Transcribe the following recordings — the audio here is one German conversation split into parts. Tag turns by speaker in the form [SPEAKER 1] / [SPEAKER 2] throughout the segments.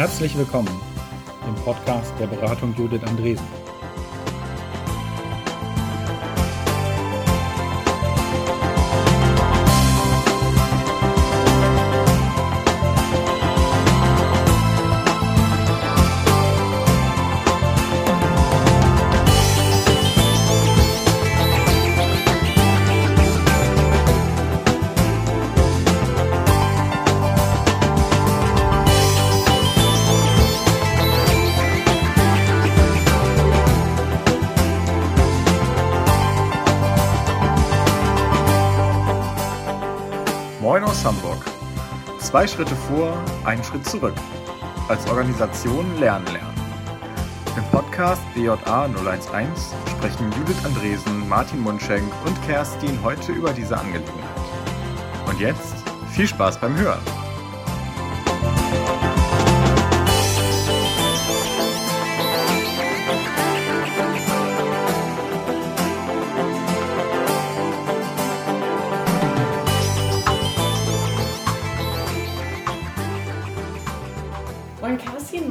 [SPEAKER 1] Herzlich willkommen im Podcast der Beratung Judith Andresen. Zwei Schritte vor, einen Schritt zurück. Als Organisation Lernen lernen. Im Podcast BJA 011 sprechen Judith Andresen, Martin Mundschenk und Kerstin heute über diese Angelegenheit. Und jetzt viel Spaß beim Hören.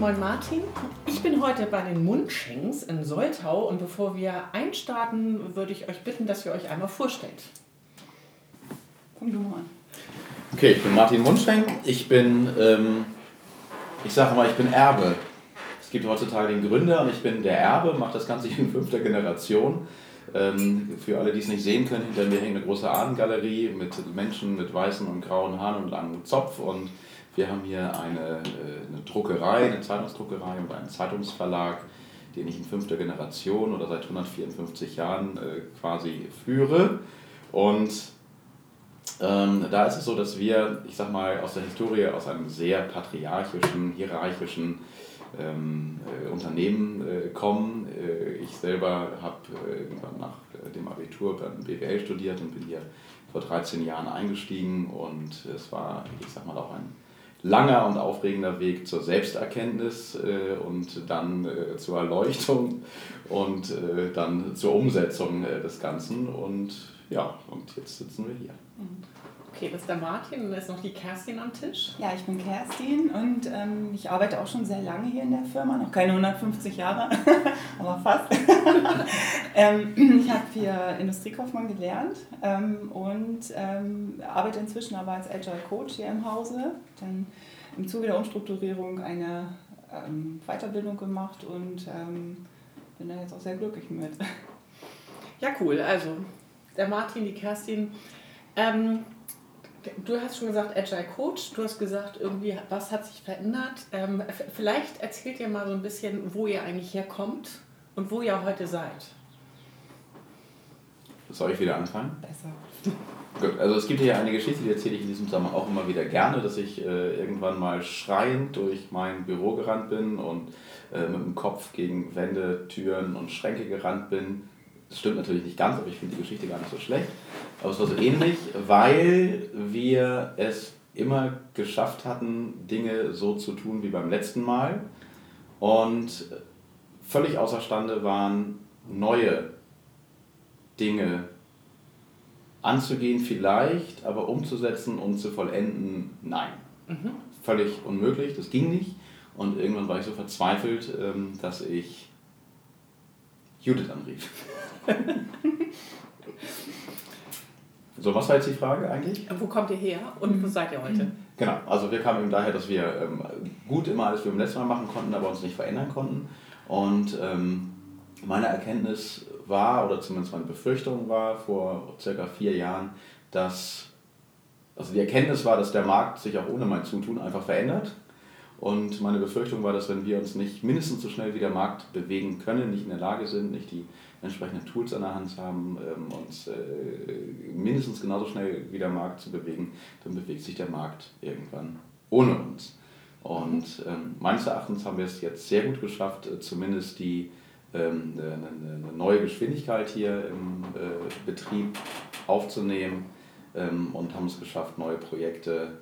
[SPEAKER 2] Moin Martin. Ich bin heute bei den Mundschenks in Soltau und bevor wir einstarten, würde ich euch bitten, dass ihr euch einmal vorstellt.
[SPEAKER 3] Fang du mal an.
[SPEAKER 4] Okay, ich bin Martin Mundschenk. Ich bin, ähm, ich sage mal, ich bin Erbe. Es gibt heutzutage den Gründer und ich bin der Erbe, mache das Ganze in fünfter Generation. Ähm, für alle, die es nicht sehen können, hinter mir hängt eine große Ahnengalerie mit Menschen mit weißen und grauen Haaren und langem Zopf. Und wir haben hier eine, äh, eine Druckerei, eine Zeitungsdruckerei und einen Zeitungsverlag, den ich in fünfter Generation oder seit 154 Jahren äh, quasi führe. Und ähm, da ist es so, dass wir, ich sag mal, aus der Historie, aus einem sehr patriarchischen, hierarchischen ähm, äh, Unternehmen äh, kommen. Äh, ich selber habe äh, irgendwann nach dem Abitur dann BWL studiert und bin hier vor 13 Jahren eingestiegen und es war, ich sag mal, auch ein langer und aufregender Weg zur Selbsterkenntnis äh, und dann äh, zur Erleuchtung und äh, dann zur Umsetzung äh, des Ganzen und ja, und jetzt sitzen wir hier.
[SPEAKER 2] Okay, das ist der Martin und da ist noch die Kerstin am Tisch.
[SPEAKER 3] Ja, ich bin Kerstin und ähm, ich arbeite auch schon sehr lange hier in der Firma, noch keine 150 Jahre, aber fast. ähm, ich habe hier Industriekaufmann gelernt ähm, und ähm, arbeite inzwischen aber als Agile Coach hier im Hause. Dann im Zuge der Umstrukturierung eine ähm, Weiterbildung gemacht und ähm, bin da jetzt auch sehr glücklich mit.
[SPEAKER 2] Ja, cool. Also, der Martin, die Kerstin. Ähm, du hast schon gesagt, Agile Coach. Du hast gesagt, irgendwie, was hat sich verändert. Ähm, vielleicht erzählt ihr mal so ein bisschen, wo ihr eigentlich herkommt und wo ihr heute seid.
[SPEAKER 4] Soll ich wieder anfangen?
[SPEAKER 3] Besser.
[SPEAKER 4] Gut, also es gibt hier eine Geschichte, die erzähle ich in diesem Zusammenhang auch immer wieder gerne, dass ich äh, irgendwann mal schreiend durch mein Büro gerannt bin und äh, mit dem Kopf gegen Wände, Türen und Schränke gerannt bin. Das stimmt natürlich nicht ganz, aber ich finde die Geschichte gar nicht so schlecht. Aber es war so ähnlich, weil wir es immer geschafft hatten, Dinge so zu tun wie beim letzten Mal und völlig außerstande waren, neue Dinge anzugehen vielleicht, aber umzusetzen und zu vollenden, nein.
[SPEAKER 2] Mhm.
[SPEAKER 4] Völlig unmöglich, das ging nicht. Und irgendwann war ich so verzweifelt, ähm, dass ich Judith anrief. so, was war jetzt die Frage eigentlich?
[SPEAKER 2] Wo kommt ihr her und wo seid ihr heute?
[SPEAKER 4] Genau, also wir kamen eben daher, dass wir ähm, gut immer alles wie beim letzten Mal machen konnten, aber uns nicht verändern konnten. Und ähm, meine Erkenntnis war, oder zumindest meine Befürchtung war vor circa vier Jahren, dass, also die Erkenntnis war, dass der Markt sich auch ohne mein Zutun einfach verändert. Und meine Befürchtung war, dass wenn wir uns nicht mindestens so schnell wie der Markt bewegen können, nicht in der Lage sind, nicht die entsprechenden Tools an der Hand haben, ähm, uns äh, mindestens genauso schnell wie der Markt zu bewegen, dann bewegt sich der Markt irgendwann ohne uns. Und ähm, meines Erachtens haben wir es jetzt sehr gut geschafft, äh, zumindest die ähm, eine neue Geschwindigkeit hier im äh, Betrieb aufzunehmen ähm, und haben es geschafft, neue Projekte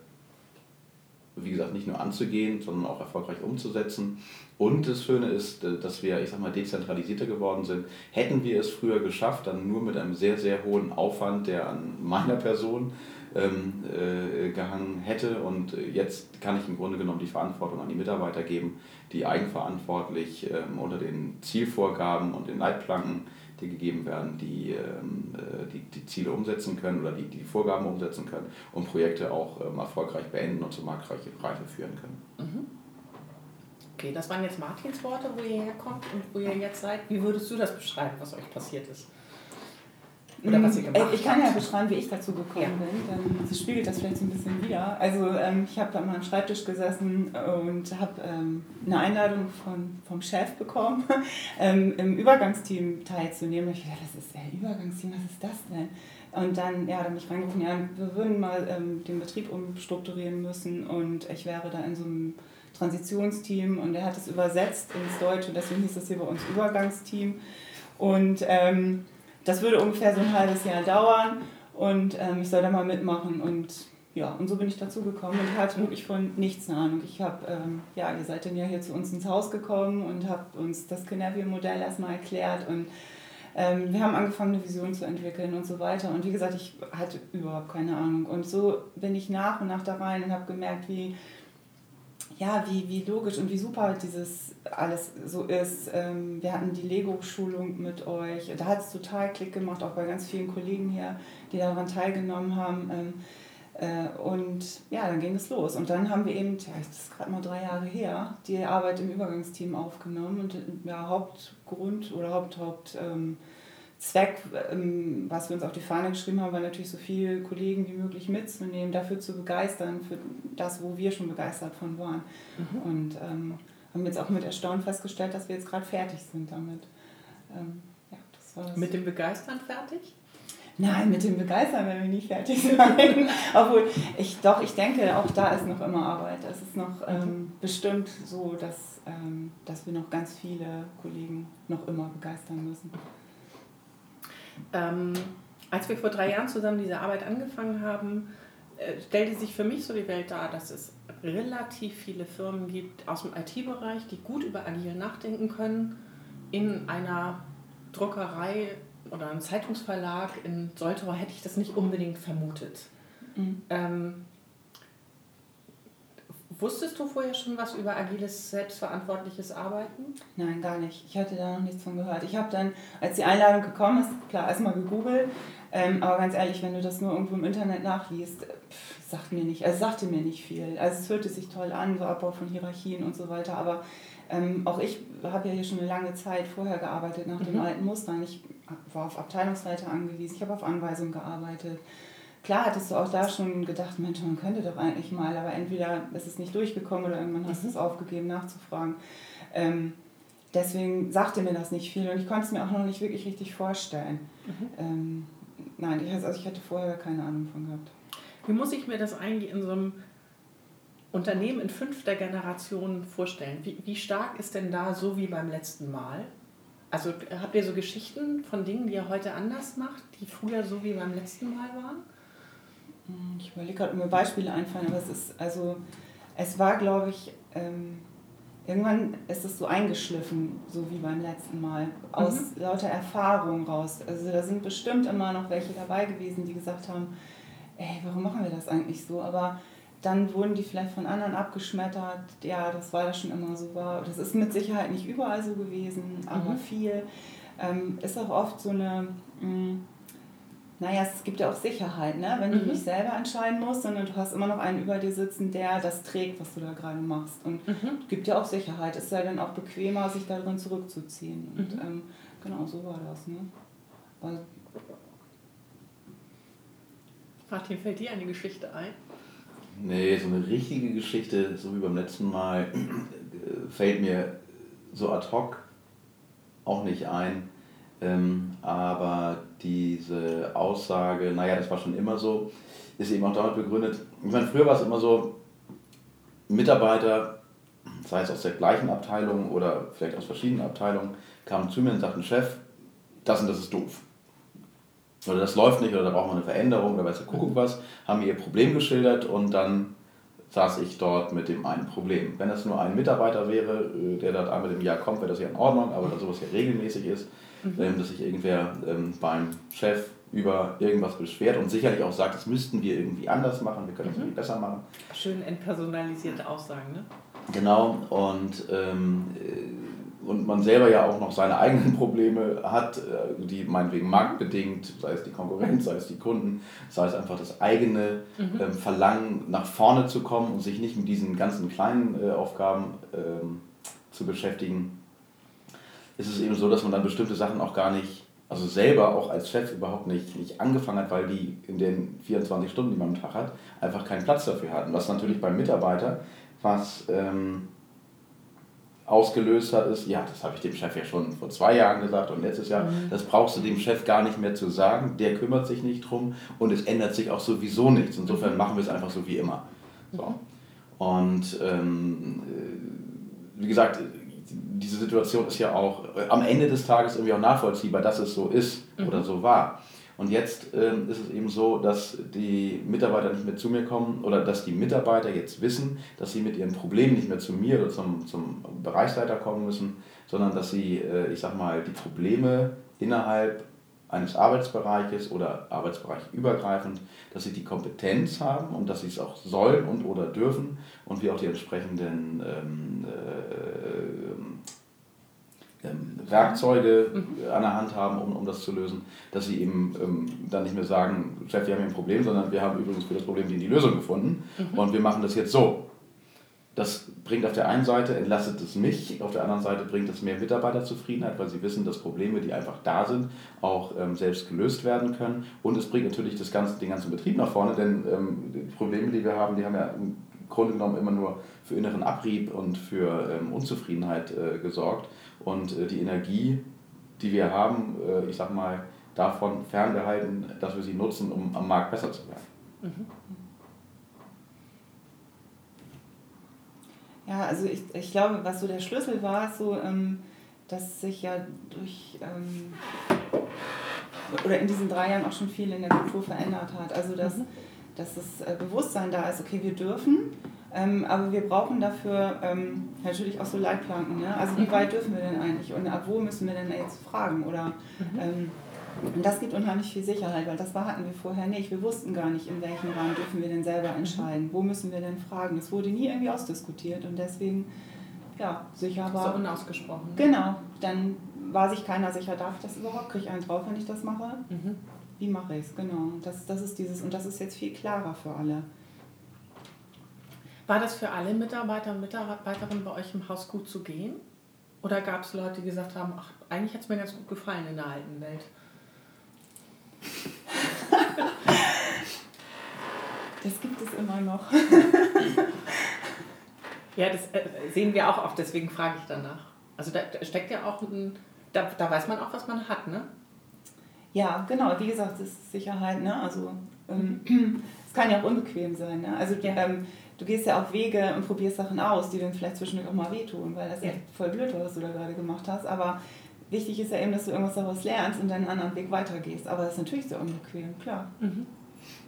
[SPEAKER 4] wie gesagt, nicht nur anzugehen, sondern auch erfolgreich umzusetzen. Und das Schöne ist, äh, dass wir, ich sag mal, dezentralisierter geworden sind. Hätten wir es früher geschafft, dann nur mit einem sehr, sehr hohen Aufwand, der an meiner Person ähm, äh, gehangen hätte. Und jetzt kann ich im Grunde genommen die Verantwortung an die Mitarbeiter geben, die eigenverantwortlich ähm, unter den Zielvorgaben und den Leitplanken, die gegeben werden, die, ähm, äh, die, die Ziele umsetzen können oder die, die Vorgaben umsetzen können und Projekte auch ähm, erfolgreich beenden und zur Marktreife führen können.
[SPEAKER 2] Mhm. Okay, das waren jetzt Martins Worte, wo ihr herkommt und wo ihr jetzt seid. Wie würdest du das beschreiben, was euch passiert ist?
[SPEAKER 3] Oder was ihr gemacht habt? Ich kann ja beschreiben, wie ich dazu gekommen ja. bin. Dann spiegelt das vielleicht so ein bisschen wieder. Also ähm, ich habe an meinem Schreibtisch gesessen und habe ähm, eine Einladung von, vom Chef bekommen, ähm, im Übergangsteam teilzunehmen. Und ich dachte, was ist der Übergangsteam, was ist das denn? Und dann, ja, dann mich reingerufen, ja, wir würden mal ähm, den Betrieb umstrukturieren müssen und ich wäre da in so einem Transitionsteam und er hat es übersetzt ins Deutsche, deswegen hieß es hier bei uns Übergangsteam. Und ähm, das würde ungefähr so ein halbes Jahr dauern und ähm, ich soll da mal mitmachen und ja, und so bin ich dazu gekommen und hatte wirklich von nichts eine Ahnung. Ich habe, ähm, ja, ihr seid dann ja hier zu uns ins Haus gekommen und habt uns das Canavio-Modell erstmal erklärt und ähm, wir haben angefangen, eine Vision zu entwickeln und so weiter. Und wie gesagt, ich hatte überhaupt keine Ahnung. Und so bin ich nach und nach da rein und habe gemerkt, wie, ja, wie, wie logisch und wie super dieses alles so ist. Ähm, wir hatten die Lego-Schulung mit euch. Da hat es total Klick gemacht, auch bei ganz vielen Kollegen hier, die daran teilgenommen haben. Ähm, äh, und ja, dann ging es los. Und dann haben wir eben, ja, das ist gerade mal drei Jahre her, die Arbeit im Übergangsteam aufgenommen. Und ja, Hauptgrund oder Haupt, Haupt ähm, Zweck, ähm, was wir uns auf die Fahne geschrieben haben, war natürlich so viele Kollegen wie möglich mitzunehmen, dafür zu begeistern, für das, wo wir schon begeistert von waren. Mhm. Und ähm, haben jetzt auch mit Erstaunen festgestellt, dass wir jetzt gerade fertig sind damit. Ähm,
[SPEAKER 2] ja, das war Mit dem Begeistern fertig?
[SPEAKER 3] Nein, mit dem Begeistern werden wir nicht fertig sein. Obwohl, ich doch, ich denke, auch da ist noch immer Arbeit. Es ist noch ähm, mhm. bestimmt so, dass, ähm, dass wir noch ganz viele Kollegen noch immer begeistern müssen.
[SPEAKER 2] Ähm, als wir vor drei Jahren zusammen diese Arbeit angefangen haben, äh, stellte sich für mich so die Welt dar, dass es relativ viele Firmen gibt aus dem IT-Bereich, die gut über Agil nachdenken können, in einer Druckerei oder einem Zeitungsverlag in Soltau hätte ich das nicht unbedingt vermutet. Mhm. Ähm, Wusstest du vorher schon was über agiles, selbstverantwortliches Arbeiten?
[SPEAKER 3] Nein, gar nicht. Ich hatte da noch nichts von gehört. Ich habe dann, als die Einladung gekommen ist, klar, erstmal gegoogelt. Ähm, aber ganz ehrlich, wenn du das nur irgendwo im Internet nachliest, pff, sagt mir nicht, also sagte mir nicht viel. Also es hörte sich toll an, so Abbau von Hierarchien und so weiter. Aber ähm, auch ich habe ja hier schon eine lange Zeit vorher gearbeitet nach mhm. dem alten Muster. Ich war auf Abteilungsleiter angewiesen, ich habe auf Anweisung gearbeitet klar hattest du auch da schon gedacht, Mensch, man könnte doch eigentlich mal, aber entweder ist es nicht durchgekommen oder irgendwann hast du es mhm. aufgegeben nachzufragen. Ähm, deswegen sagte mir das nicht viel und ich konnte es mir auch noch nicht wirklich richtig vorstellen. Mhm. Ähm, nein, ich, also ich hatte vorher keine Ahnung von gehabt.
[SPEAKER 2] Wie muss ich mir das eigentlich in so einem Unternehmen in fünfter Generation vorstellen? Wie, wie stark ist denn da so wie beim letzten Mal? Also habt ihr so Geschichten von Dingen, die ihr heute anders macht, die früher so wie beim letzten Mal waren?
[SPEAKER 3] Hm, ich überlege gerade, ob mir Beispiele einfallen, aber es ist, also, es war, glaube ich, ähm, irgendwann ist es so eingeschliffen, so wie beim letzten Mal, aus mhm. lauter Erfahrung raus. Also, da sind bestimmt immer noch welche dabei gewesen, die gesagt haben: Ey, warum machen wir das eigentlich so? Aber dann wurden die vielleicht von anderen abgeschmettert. Ja, das war ja schon immer so war. Das ist mit Sicherheit nicht überall so gewesen, aber mhm. viel. Ähm, ist auch oft so eine. Mh, hm, naja, es gibt ja auch Sicherheit, ne? wenn du mhm. nicht selber entscheiden musst, sondern du hast immer noch einen über dir sitzen, der das trägt, was du da gerade machst. Und mhm. gibt ja auch Sicherheit. Es sei dann auch bequemer, sich darin zurückzuziehen. Und mhm. ähm, genau so war das. Ne?
[SPEAKER 2] Weil Martin, fällt dir eine Geschichte ein?
[SPEAKER 4] Nee, so eine richtige Geschichte, so wie beim letzten Mal, fällt mir so ad hoc auch nicht ein. Ähm, aber diese Aussage, naja, das war schon immer so, ist eben auch damit begründet. Ich meine, früher war es immer so, Mitarbeiter, sei es aus der gleichen Abteilung oder vielleicht aus verschiedenen Abteilungen, kamen zu mir und sagten, Chef, das und das ist doof. Oder das läuft nicht, oder da braucht man eine Veränderung, oder weiß der Kuckuck was, haben mir ihr Problem geschildert und dann saß ich dort mit dem einen Problem. Wenn das nur ein Mitarbeiter wäre, äh, der dort einmal im Jahr kommt, wäre das ja in Ordnung, aber da sowas ja regelmäßig ist, mhm. Ähm, dass sich irgendwer ähm, beim Chef über irgendwas beschwert und sicherlich auch sagt, das müssten wir irgendwie anders machen, wir können es mhm. irgendwie besser machen.
[SPEAKER 2] Schön entpersonalisierte Aussagen, ne?
[SPEAKER 4] Genau, und, ähm, und man selber ja auch noch seine eigenen Probleme hat, äh, die meinetwegen marktbedingt, sei es die Konkurrenz, sei es die Kunden, sei es einfach das eigene mhm. ähm, Verlangen, nach vorne zu kommen und sich nicht mit diesen ganzen kleinen äh, Aufgaben ähm, zu beschäftigen, ist es eben so, dass man dann bestimmte Sachen auch gar nicht also selber auch als Chef überhaupt nicht, nicht angefangen hat, weil die in den 24 Stunden, die man am Tag hat, einfach keinen Platz dafür hatten. Was natürlich beim Mitarbeiter, was ähm, ausgelöst hat, ist, ja, das habe ich dem Chef ja schon vor zwei Jahren gesagt und letztes Jahr, mhm. das brauchst du dem Chef gar nicht mehr zu sagen, der kümmert sich nicht drum und es ändert sich auch sowieso nichts. Insofern mhm. machen wir es einfach so wie immer. So. Und ähm, äh, wie gesagt, diese Situation ist ja auch äh, am Ende des Tages irgendwie auch nachvollziehbar, dass es so ist mhm. oder so war. Und jetzt ähm, ist es eben so, dass die Mitarbeiter nicht mehr zu mir kommen oder dass die Mitarbeiter jetzt wissen, dass sie mit ihren Problemen nicht mehr zu mir oder zum, zum Bereichsleiter kommen müssen, sondern dass sie, äh, ich sag mal, die Probleme innerhalb eines Arbeitsbereiches oder Arbeitsbereich übergreifend, dass sie die Kompetenz haben und dass sie es auch sollen und oder dürfen und wir auch die entsprechenden ähm, äh, ähm, Werkzeuge mhm. an der Hand haben, um, um das zu lösen, dass sie eben ähm, dann nicht mehr sagen, Chef, wir haben hier ein Problem, sondern wir haben übrigens für das Problem die, die Lösung gefunden mhm. und wir machen das jetzt so. Das bringt auf der einen Seite, entlastet es mich, auf der anderen Seite bringt es mehr Mitarbeiterzufriedenheit, weil sie wissen, dass Probleme, die einfach da sind, auch ähm, selbst gelöst werden können. Und es bringt natürlich das ganze, den ganzen Betrieb nach vorne, denn ähm, die Probleme, die wir haben, die haben ja im Grunde genommen immer nur für inneren Abrieb und für ähm, Unzufriedenheit äh, gesorgt. Und äh, die Energie, die wir haben, äh, ich sag mal, davon ferngehalten, dass wir sie nutzen, um am Markt besser zu werden. Mhm.
[SPEAKER 3] Ja, also ich, ich glaube, was so der Schlüssel war, so, ähm, dass sich ja durch ähm, oder in diesen drei Jahren auch schon viel in der Kultur verändert hat. Also dass, mhm. dass das äh, Bewusstsein da ist, okay, wir dürfen, ähm, aber wir brauchen dafür ähm, natürlich auch so Leitplanken. Ne? Also wie mhm. weit dürfen wir denn eigentlich und ab wo müssen wir denn jetzt fragen? Oder mhm. Und das gibt unheimlich viel Sicherheit, weil das hatten wir vorher nicht. Wir wussten gar nicht, in welchem Rahmen dürfen wir denn selber entscheiden. Wo müssen wir denn fragen? Es wurde nie irgendwie ausdiskutiert und deswegen, ja, sicher war.
[SPEAKER 2] So unausgesprochen.
[SPEAKER 3] Genau, dann war sich keiner sicher, darf ich das überhaupt? Kriege ich einen drauf, wenn ich das mache? Mhm. Wie mache ich es? Genau. Das, das ist dieses, und das ist jetzt viel klarer für alle.
[SPEAKER 2] War das für alle Mitarbeiter und Mitarbeiterinnen bei euch im Haus gut zu gehen? Oder gab es Leute, die gesagt haben, ach, eigentlich hat es mir ganz gut gefallen in der alten Welt?
[SPEAKER 3] das gibt es immer noch.
[SPEAKER 2] ja, das äh, sehen wir auch oft, deswegen frage ich danach. Also da steckt ja auch ein, da, da weiß man auch, was man hat, ne?
[SPEAKER 3] Ja, genau, wie gesagt, das ist Sicherheit, ne? Also ähm, es kann ja auch unbequem sein, ne? Also ja. ähm, du gehst ja auf Wege und probierst Sachen aus, die dann vielleicht zwischendurch auch mal wehtun, weil das ja. echt voll blöd war, was du da gerade gemacht hast. Aber wichtig ist ja eben, dass du irgendwas daraus lernst und dann einen anderen Weg weitergehst. Aber das ist natürlich sehr unbequem, klar. Mhm.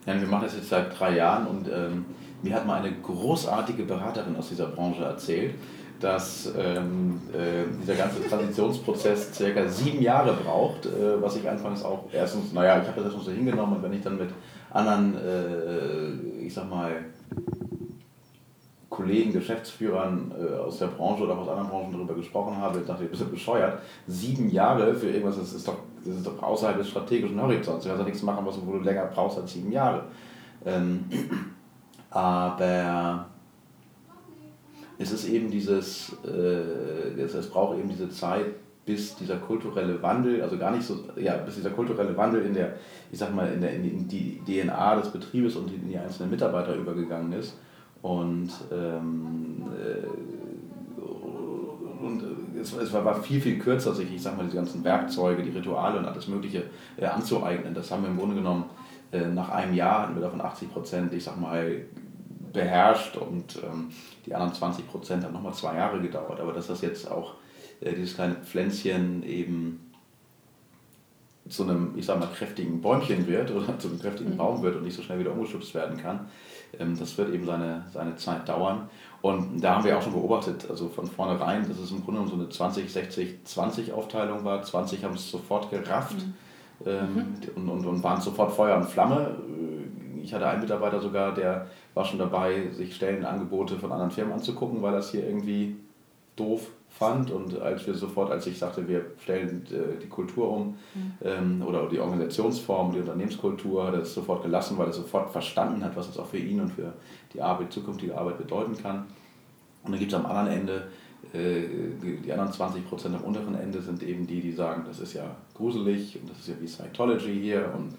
[SPEAKER 4] Ja, wir machen das jetzt seit drei Jahren und ähm, mir hat mal eine großartige Beraterin aus dieser Branche erzählt, dass ähm, äh, dieser ganze Transitionsprozess circa sieben Jahre braucht, äh, was ich anfangs auch erstens, naja, ich habe das erstens so hingenommen und wenn ich dann mit anderen, äh, ich sag mal, Kollegen, Geschäftsführern äh, aus der Branche oder aus anderen Branchen darüber gesprochen habe, dachte ich, bist du bescheuert. Sieben Jahre für irgendwas, das ist doch, das ist doch außerhalb des strategischen Horizonts. Du kannst doch nichts machen, was, wo du länger brauchst als sieben Jahre. Ähm, aber es ist eben dieses, äh, es, es braucht eben diese Zeit, bis dieser kulturelle Wandel, also gar nicht so, ja, bis dieser kulturelle Wandel in der, ich sag mal, in, der, in die DNA des Betriebes und in die einzelnen Mitarbeiter übergegangen ist. Und, ähm, äh, und es, es war, war viel, viel kürzer, sich, ich sag mal, diese ganzen Werkzeuge, die Rituale und alles Mögliche äh, anzueignen. Das haben wir im Grunde genommen äh, nach einem Jahr hatten wir davon 80 Prozent, ich sag mal, beherrscht und ähm, die anderen 20 Prozent haben nochmal zwei Jahre gedauert. Aber dass das jetzt auch äh, dieses kleine Pflänzchen eben zu einem, ich sag mal, kräftigen Bäumchen wird oder zu einem kräftigen mhm. Baum wird und nicht so schnell wieder umgeschubst werden kann. Ähm, das wird eben seine, seine Zeit dauern. Und da haben wir auch schon beobachtet, also von vornherein, dass es im Grunde so eine 20, 60, 20 Aufteilung war. 20 haben es sofort gerafft mhm. Ähm, mhm. und, und, und waren sofort Feuer und Flamme. Ich hatte einen Mitarbeiter sogar, der war schon dabei, sich Stellenangebote von anderen Firmen anzugucken, weil das hier irgendwie doof fand und als wir sofort, als ich sagte, wir stellen äh, die Kultur um mhm. ähm, oder die Organisationsform, die Unternehmenskultur, hat er es sofort gelassen, weil er sofort verstanden hat, was das auch für ihn und für die Arbeit, zukünftige Arbeit bedeuten kann. Und dann gibt es am anderen Ende, äh, die anderen 20 Prozent am unteren Ende sind eben die, die sagen, das ist ja gruselig und das ist ja wie Scientology hier und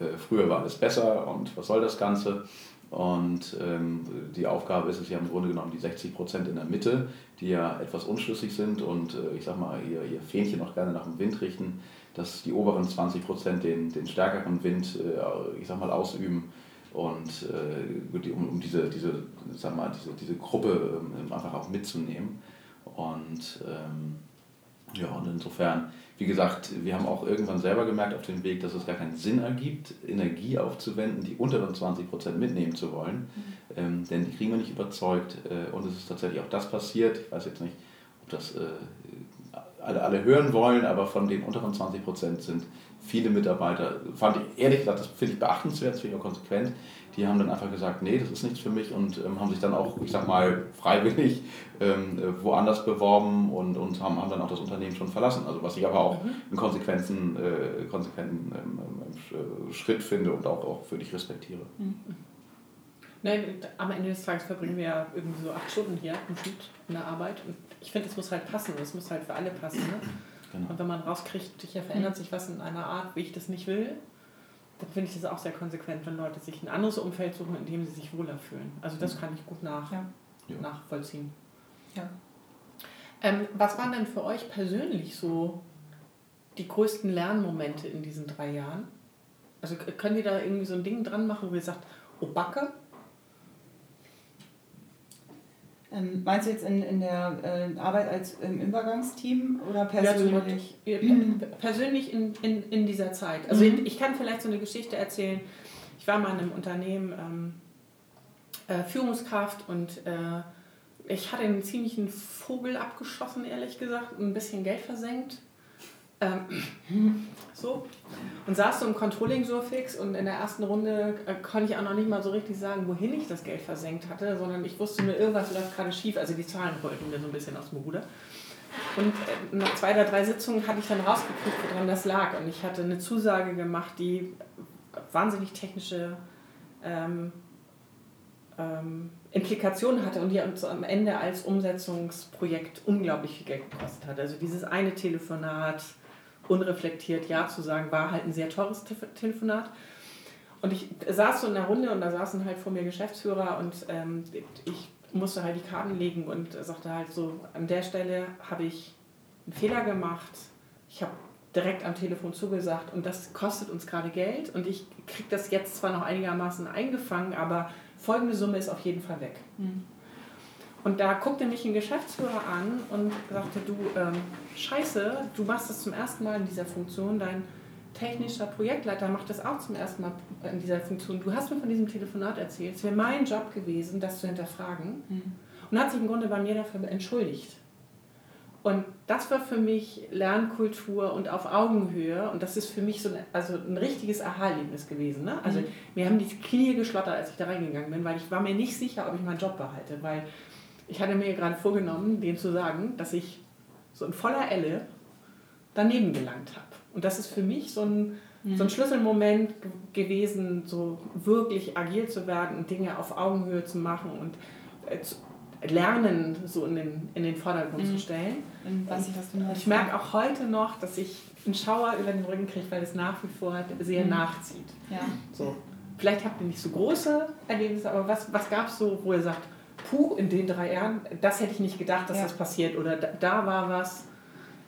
[SPEAKER 4] äh, früher war alles besser und was soll das Ganze. Und ähm, die Aufgabe ist es ja im Grunde genommen die 60 Prozent in der Mitte, die ja etwas unschlüssig sind und äh, ich sag mal, ihr, ihr Fähnchen auch gerne nach dem Wind richten, dass die oberen 20 Prozent den, den stärkeren Wind, äh, ich sag mal, ausüben und äh, um, um diese, diese, sag mal, diese, diese Gruppe ähm, einfach auch mitzunehmen. Und ähm, ja, und insofern wie gesagt, wir haben auch irgendwann selber gemerkt auf dem Weg, dass es gar keinen Sinn ergibt, Energie aufzuwenden, die unteren 20% mitnehmen zu wollen. Mhm. Ähm, denn die kriegen wir nicht überzeugt. Äh, und es ist tatsächlich auch das passiert. Ich weiß jetzt nicht, ob das äh, alle, alle hören wollen, aber von den unteren 20% sind viele Mitarbeiter, fand ich ehrlich gesagt, das finde ich beachtenswert, das finde ich auch konsequent, die haben dann einfach gesagt, nee, das ist nichts für mich und ähm, haben sich dann auch, ich sag mal, freiwillig ähm, woanders beworben und, und haben, haben dann auch das Unternehmen schon verlassen. Also was ich aber auch mhm. einen konsequenten, äh, konsequenten ähm, ähm, Schritt finde und auch, auch für dich respektiere. Mhm.
[SPEAKER 2] Nein, am Ende des Tages verbringen wir ja irgendwie so acht Stunden hier im Schnitt in der Arbeit und ich finde, es muss halt passen, es muss halt für alle passen. Ne? Genau. Und wenn man rauskriegt, hier verändert sich was in einer Art, wie ich das nicht will, dann finde ich das auch sehr konsequent, wenn Leute sich ein anderes Umfeld suchen, in dem sie sich wohler fühlen. Also das kann ich gut nach, ja. nachvollziehen. Ja. Ähm, was waren denn für euch persönlich so die größten Lernmomente in diesen drei Jahren? Also können ihr da irgendwie so ein Ding dran machen, wo ihr sagt, oh Backe,
[SPEAKER 3] Ähm, meinst du jetzt in, in der äh, Arbeit als im Übergangsteam oder persönlich?
[SPEAKER 2] Ja, mhm. persönlich in, in, in dieser Zeit. Also mhm. ich kann vielleicht so eine Geschichte erzählen. Ich war mal in einem Unternehmen ähm, äh, Führungskraft und äh, ich hatte einen ziemlichen Vogel abgeschossen, ehrlich gesagt, ein bisschen Geld versenkt. Ähm, so. Und saß so im Controlling so fix und in der ersten Runde äh, konnte ich auch noch nicht mal so richtig sagen, wohin ich das Geld versenkt hatte, sondern ich wusste nur, irgendwas läuft gerade schief. Also die Zahlen rollten mir so ein bisschen aus dem Ruder. Und äh, nach zwei oder drei Sitzungen hatte ich dann rausgekriegt, woran das lag. Und ich hatte eine Zusage gemacht, die wahnsinnig technische ähm, ähm, Implikationen hatte und die uns am Ende als Umsetzungsprojekt unglaublich viel Geld gekostet hat. Also dieses eine Telefonat, unreflektiert Ja zu sagen, war halt ein sehr teures Telefonat. Und ich saß so in der Runde und da saßen halt vor mir Geschäftsführer und ähm, ich musste halt die Karten legen und sagte halt so, an der Stelle habe ich einen Fehler gemacht. Ich habe direkt am Telefon zugesagt und das kostet uns gerade Geld und ich kriege das jetzt zwar noch einigermaßen eingefangen, aber folgende Summe ist auf jeden Fall weg. Mhm. Und da guckte mich ein Geschäftsführer an und sagte, du, ähm, scheiße, du machst das zum ersten Mal in dieser Funktion, dein technischer Projektleiter macht das auch zum ersten Mal in dieser Funktion. Du hast mir von diesem Telefonat erzählt, es wäre mein Job gewesen, das zu hinterfragen. Mhm. Und hat sich im Grunde bei mir dafür entschuldigt. Und das war für mich Lernkultur und auf Augenhöhe. Und das ist für mich so ein, also ein richtiges Aha-Erlebnis gewesen. Ne? Also mhm. mir haben die Knie geschlottert, als ich da reingegangen bin, weil ich war mir nicht sicher, ob ich meinen Job behalte. Weil ich hatte mir gerade vorgenommen, denen zu sagen, dass ich so in voller Elle daneben gelangt habe. Und das ist für mich so ein, mhm. so ein Schlüsselmoment gewesen, so wirklich agil zu werden und Dinge auf Augenhöhe zu machen und äh, zu lernen, so in den, in den Vordergrund mhm. zu stellen. Und was ich, was du ich merke auch heute noch, dass ich einen Schauer über den Rücken kriege, weil es nach wie vor sehr mhm. nachzieht. Ja. So. Vielleicht habt ihr nicht so große Erlebnisse, aber was, was gab es so, wo ihr sagt, puh, in den drei Jahren, das hätte ich nicht gedacht, dass ja. das passiert oder da, da, war was,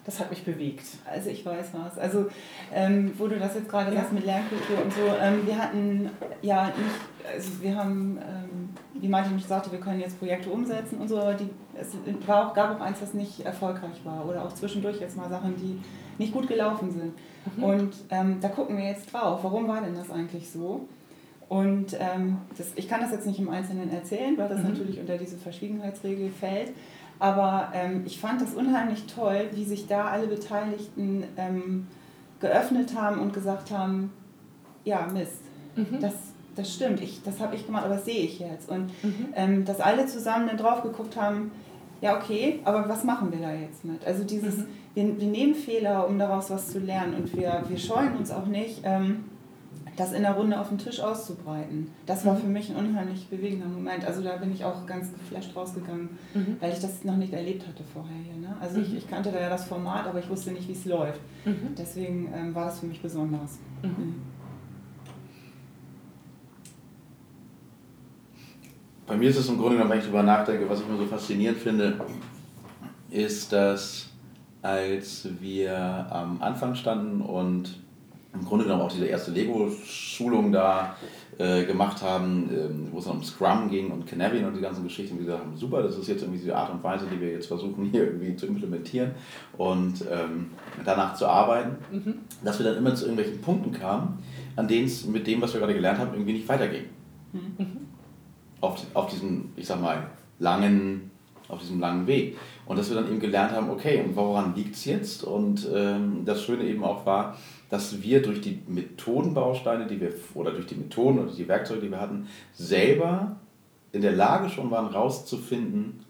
[SPEAKER 2] das hat mich bewegt.
[SPEAKER 3] Also ich weiß was. Also ähm, wo du das jetzt gerade ja. sagst mit Lernkultur und so, ähm, wir hatten ja nicht, also wir haben, ähm, wie Martin mich sagte, wir können jetzt Projekte umsetzen und so, aber die, es war auch, gab auch eins, das nicht erfolgreich war oder auch zwischendurch jetzt mal Sachen, die nicht gut gelaufen sind. Mhm. Und ähm, da gucken wir jetzt drauf. Warum war denn das eigentlich so? Und ähm, das, ich kann das jetzt nicht im Einzelnen erzählen, weil das mhm. natürlich unter diese Verschwiegenheitsregel fällt. Aber ähm, ich fand das unheimlich toll, wie sich da alle Beteiligten ähm, geöffnet haben und gesagt haben, ja, Mist, mhm. das, das stimmt, ich, das habe ich gemacht, aber das sehe ich jetzt. Und mhm. ähm, dass alle zusammen dann drauf geguckt haben, ja, okay, aber was machen wir da jetzt mit? Also dieses, mhm. wir, wir nehmen Fehler, um daraus was zu lernen und wir, wir scheuen uns auch nicht, ähm, das in der Runde auf den Tisch auszubreiten. Das war mhm. für mich ein unheimlich bewegender Moment. Also da bin ich auch ganz geflasht rausgegangen, mhm. weil ich das noch nicht erlebt hatte vorher hier. Ne? Also mhm. ich, ich, kannte da ja das Format, aber ich wusste nicht, wie es läuft. Mhm. Deswegen ähm, war das für mich besonders. Mhm. Mhm.
[SPEAKER 4] Bei mir ist es im Grunde genommen, wenn ich darüber nachdenke, was ich mir so faszinierend finde, ist, dass als wir am Anfang standen und im Grunde genommen auch diese erste Lego-Schulung da äh, gemacht haben, ähm, wo es dann um Scrum ging und Canary und die ganzen Geschichten, die gesagt haben, super, das ist jetzt irgendwie die Art und Weise, die wir jetzt versuchen hier irgendwie zu implementieren und ähm, danach zu arbeiten, mhm. dass wir dann immer zu irgendwelchen Punkten kamen, an denen es mit dem, was wir gerade gelernt haben, irgendwie nicht weiterging. Mhm auf, auf diesem, ich sag mal, langen, auf diesem langen Weg. Und dass wir dann eben gelernt haben, okay, und woran liegt es jetzt? Und ähm, das Schöne eben auch war, dass wir durch die Methodenbausteine, die wir, oder durch die Methoden oder die Werkzeuge, die wir hatten, selber in der Lage schon waren, rauszufinden,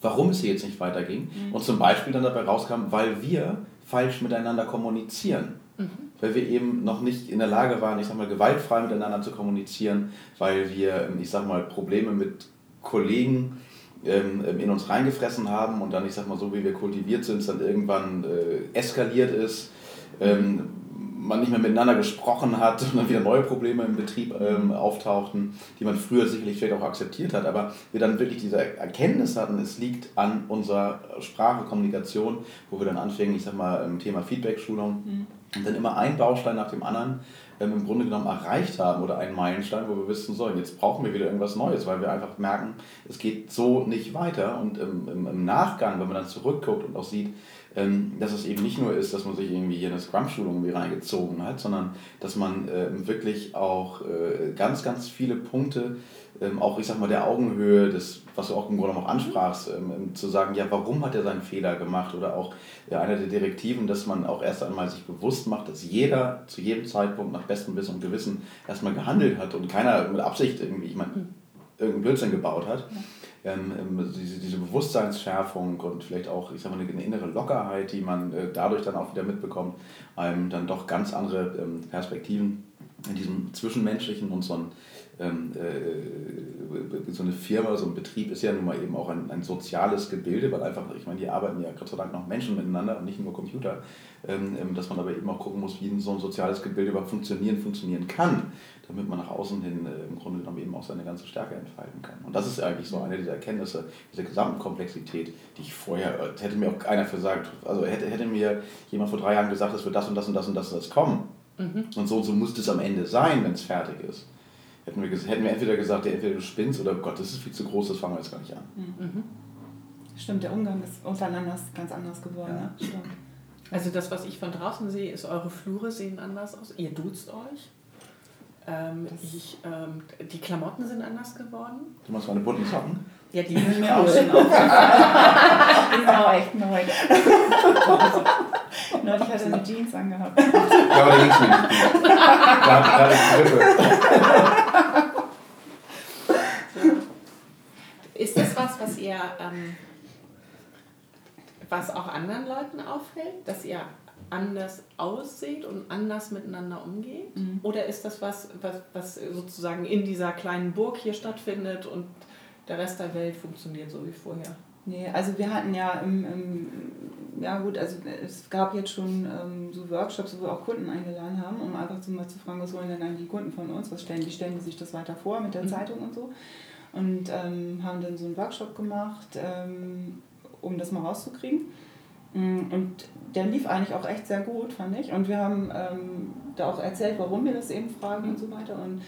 [SPEAKER 4] warum es hier jetzt nicht weiterging. Mhm. Und zum Beispiel dann dabei rauskam, weil wir falsch miteinander kommunizieren. Mhm. Weil wir eben noch nicht in der Lage waren, ich sag mal, gewaltfrei miteinander zu kommunizieren, weil wir, ich sag mal, Probleme mit Kollegen ähm, in uns reingefressen haben und dann, ich sag mal, so wie wir kultiviert sind, es dann irgendwann äh, eskaliert ist. Ähm, man nicht mehr miteinander gesprochen hat und dann wieder neue Probleme im Betrieb ähm, auftauchten, die man früher sicherlich vielleicht auch akzeptiert hat, aber wir dann wirklich diese Erkenntnis hatten, es liegt an unserer Sprache, Kommunikation, wo wir dann anfingen, ich sag mal, im Thema Feedback-Schulung, mhm. und dann immer ein Baustein nach dem anderen ähm, im Grunde genommen erreicht haben oder einen Meilenstein, wo wir wissen sollen, jetzt brauchen wir wieder irgendwas Neues, weil wir einfach merken, es geht so nicht weiter und im, im, im Nachgang, wenn man dann zurückguckt und auch sieht, ähm, dass es eben nicht nur ist, dass man sich irgendwie hier eine Scrum-Schulung irgendwie reingezogen hat, sondern dass man ähm, wirklich auch äh, ganz, ganz viele Punkte, ähm, auch ich sag mal der Augenhöhe, des, was du auch im Grunde auch ansprachst, zu sagen, ja, warum hat er seinen Fehler gemacht? Oder auch einer der Direktiven, dass man auch erst einmal sich bewusst macht, dass jeder zu jedem Zeitpunkt nach bestem Wissen und Gewissen erstmal gehandelt hat und keiner mit Absicht irgendwie, ich meine, irgendeinen Blödsinn gebaut hat. Ja ähm, ähm, diese, diese Bewusstseinsschärfung und vielleicht auch, ich sag mal, eine, innere Lockerheit, die man äh, dadurch dann auch wieder mitbekommt, einem dann doch ganz andere ähm, Perspektiven in diesem Zwischenmenschlichen und so ein ähm, äh, so eine Firma, so ein Betrieb ist ja nun mal eben auch ein, ein soziales Gebilde, weil einfach, ich meine, hier arbeiten ja Gott sei Dank noch Menschen miteinander und nicht nur Computer, ähm, ähm, dass man aber eben auch gucken muss, wie so ein soziales Gebilde überhaupt funktionieren, funktionieren kann, damit man nach außen hin äh, im Grunde genommen eben auch seine ganze Stärke entfalten kann. Und das ist eigentlich so eine dieser Erkenntnisse, diese gesamten Komplexität, die ich vorher, äh, hätte mir auch keiner gesagt, also hätte, hätte mir jemand vor drei Jahren gesagt, es wird das und das und das und das und das kommen. Mhm. Und so und so muss es am Ende sein, wenn es fertig ist hätten wir, hätten wir entweder gesagt, ja, entweder du spinnst oder Gott, das ist viel zu groß, das fangen wir jetzt gar nicht an.
[SPEAKER 3] Mhm. Stimmt, der Umgang ist untereinander ganz anders geworden. Ja. Ne? Stimmt.
[SPEAKER 2] Also das, was ich von draußen sehe, ist, eure Flure sehen anders aus. Ihr duzt euch. Ähm, ich, ähm, die Klamotten sind anders geworden.
[SPEAKER 4] Du machst meine bunten Socken?
[SPEAKER 2] Ja, die sind mir auch schon
[SPEAKER 3] aufgefallen. die auch echt neu. Neulich hat er eine Jeans angehabt. Ja, aber da ging nicht. Da, da
[SPEAKER 2] ist das was, was ihr, ähm, was auch anderen Leuten auffällt, dass ihr anders aussieht und anders miteinander umgeht? Mhm. Oder ist das was, was, was sozusagen in dieser kleinen Burg hier stattfindet und der Rest der Welt funktioniert so wie vorher?
[SPEAKER 3] Nee, also wir hatten ja im, im ja gut, also es gab jetzt schon ähm, so Workshops, wo wir auch Kunden eingeladen haben, um einfach so mal zu fragen, was wollen denn dann die Kunden von uns, was stellen, wie stellen die sich das weiter vor mit der mhm. Zeitung und so. Und ähm, haben dann so einen Workshop gemacht, ähm, um das mal rauszukriegen. Mm, und der lief eigentlich auch echt sehr gut, fand ich. Und wir haben ähm, da auch erzählt, warum wir das eben fragen und so weiter. Und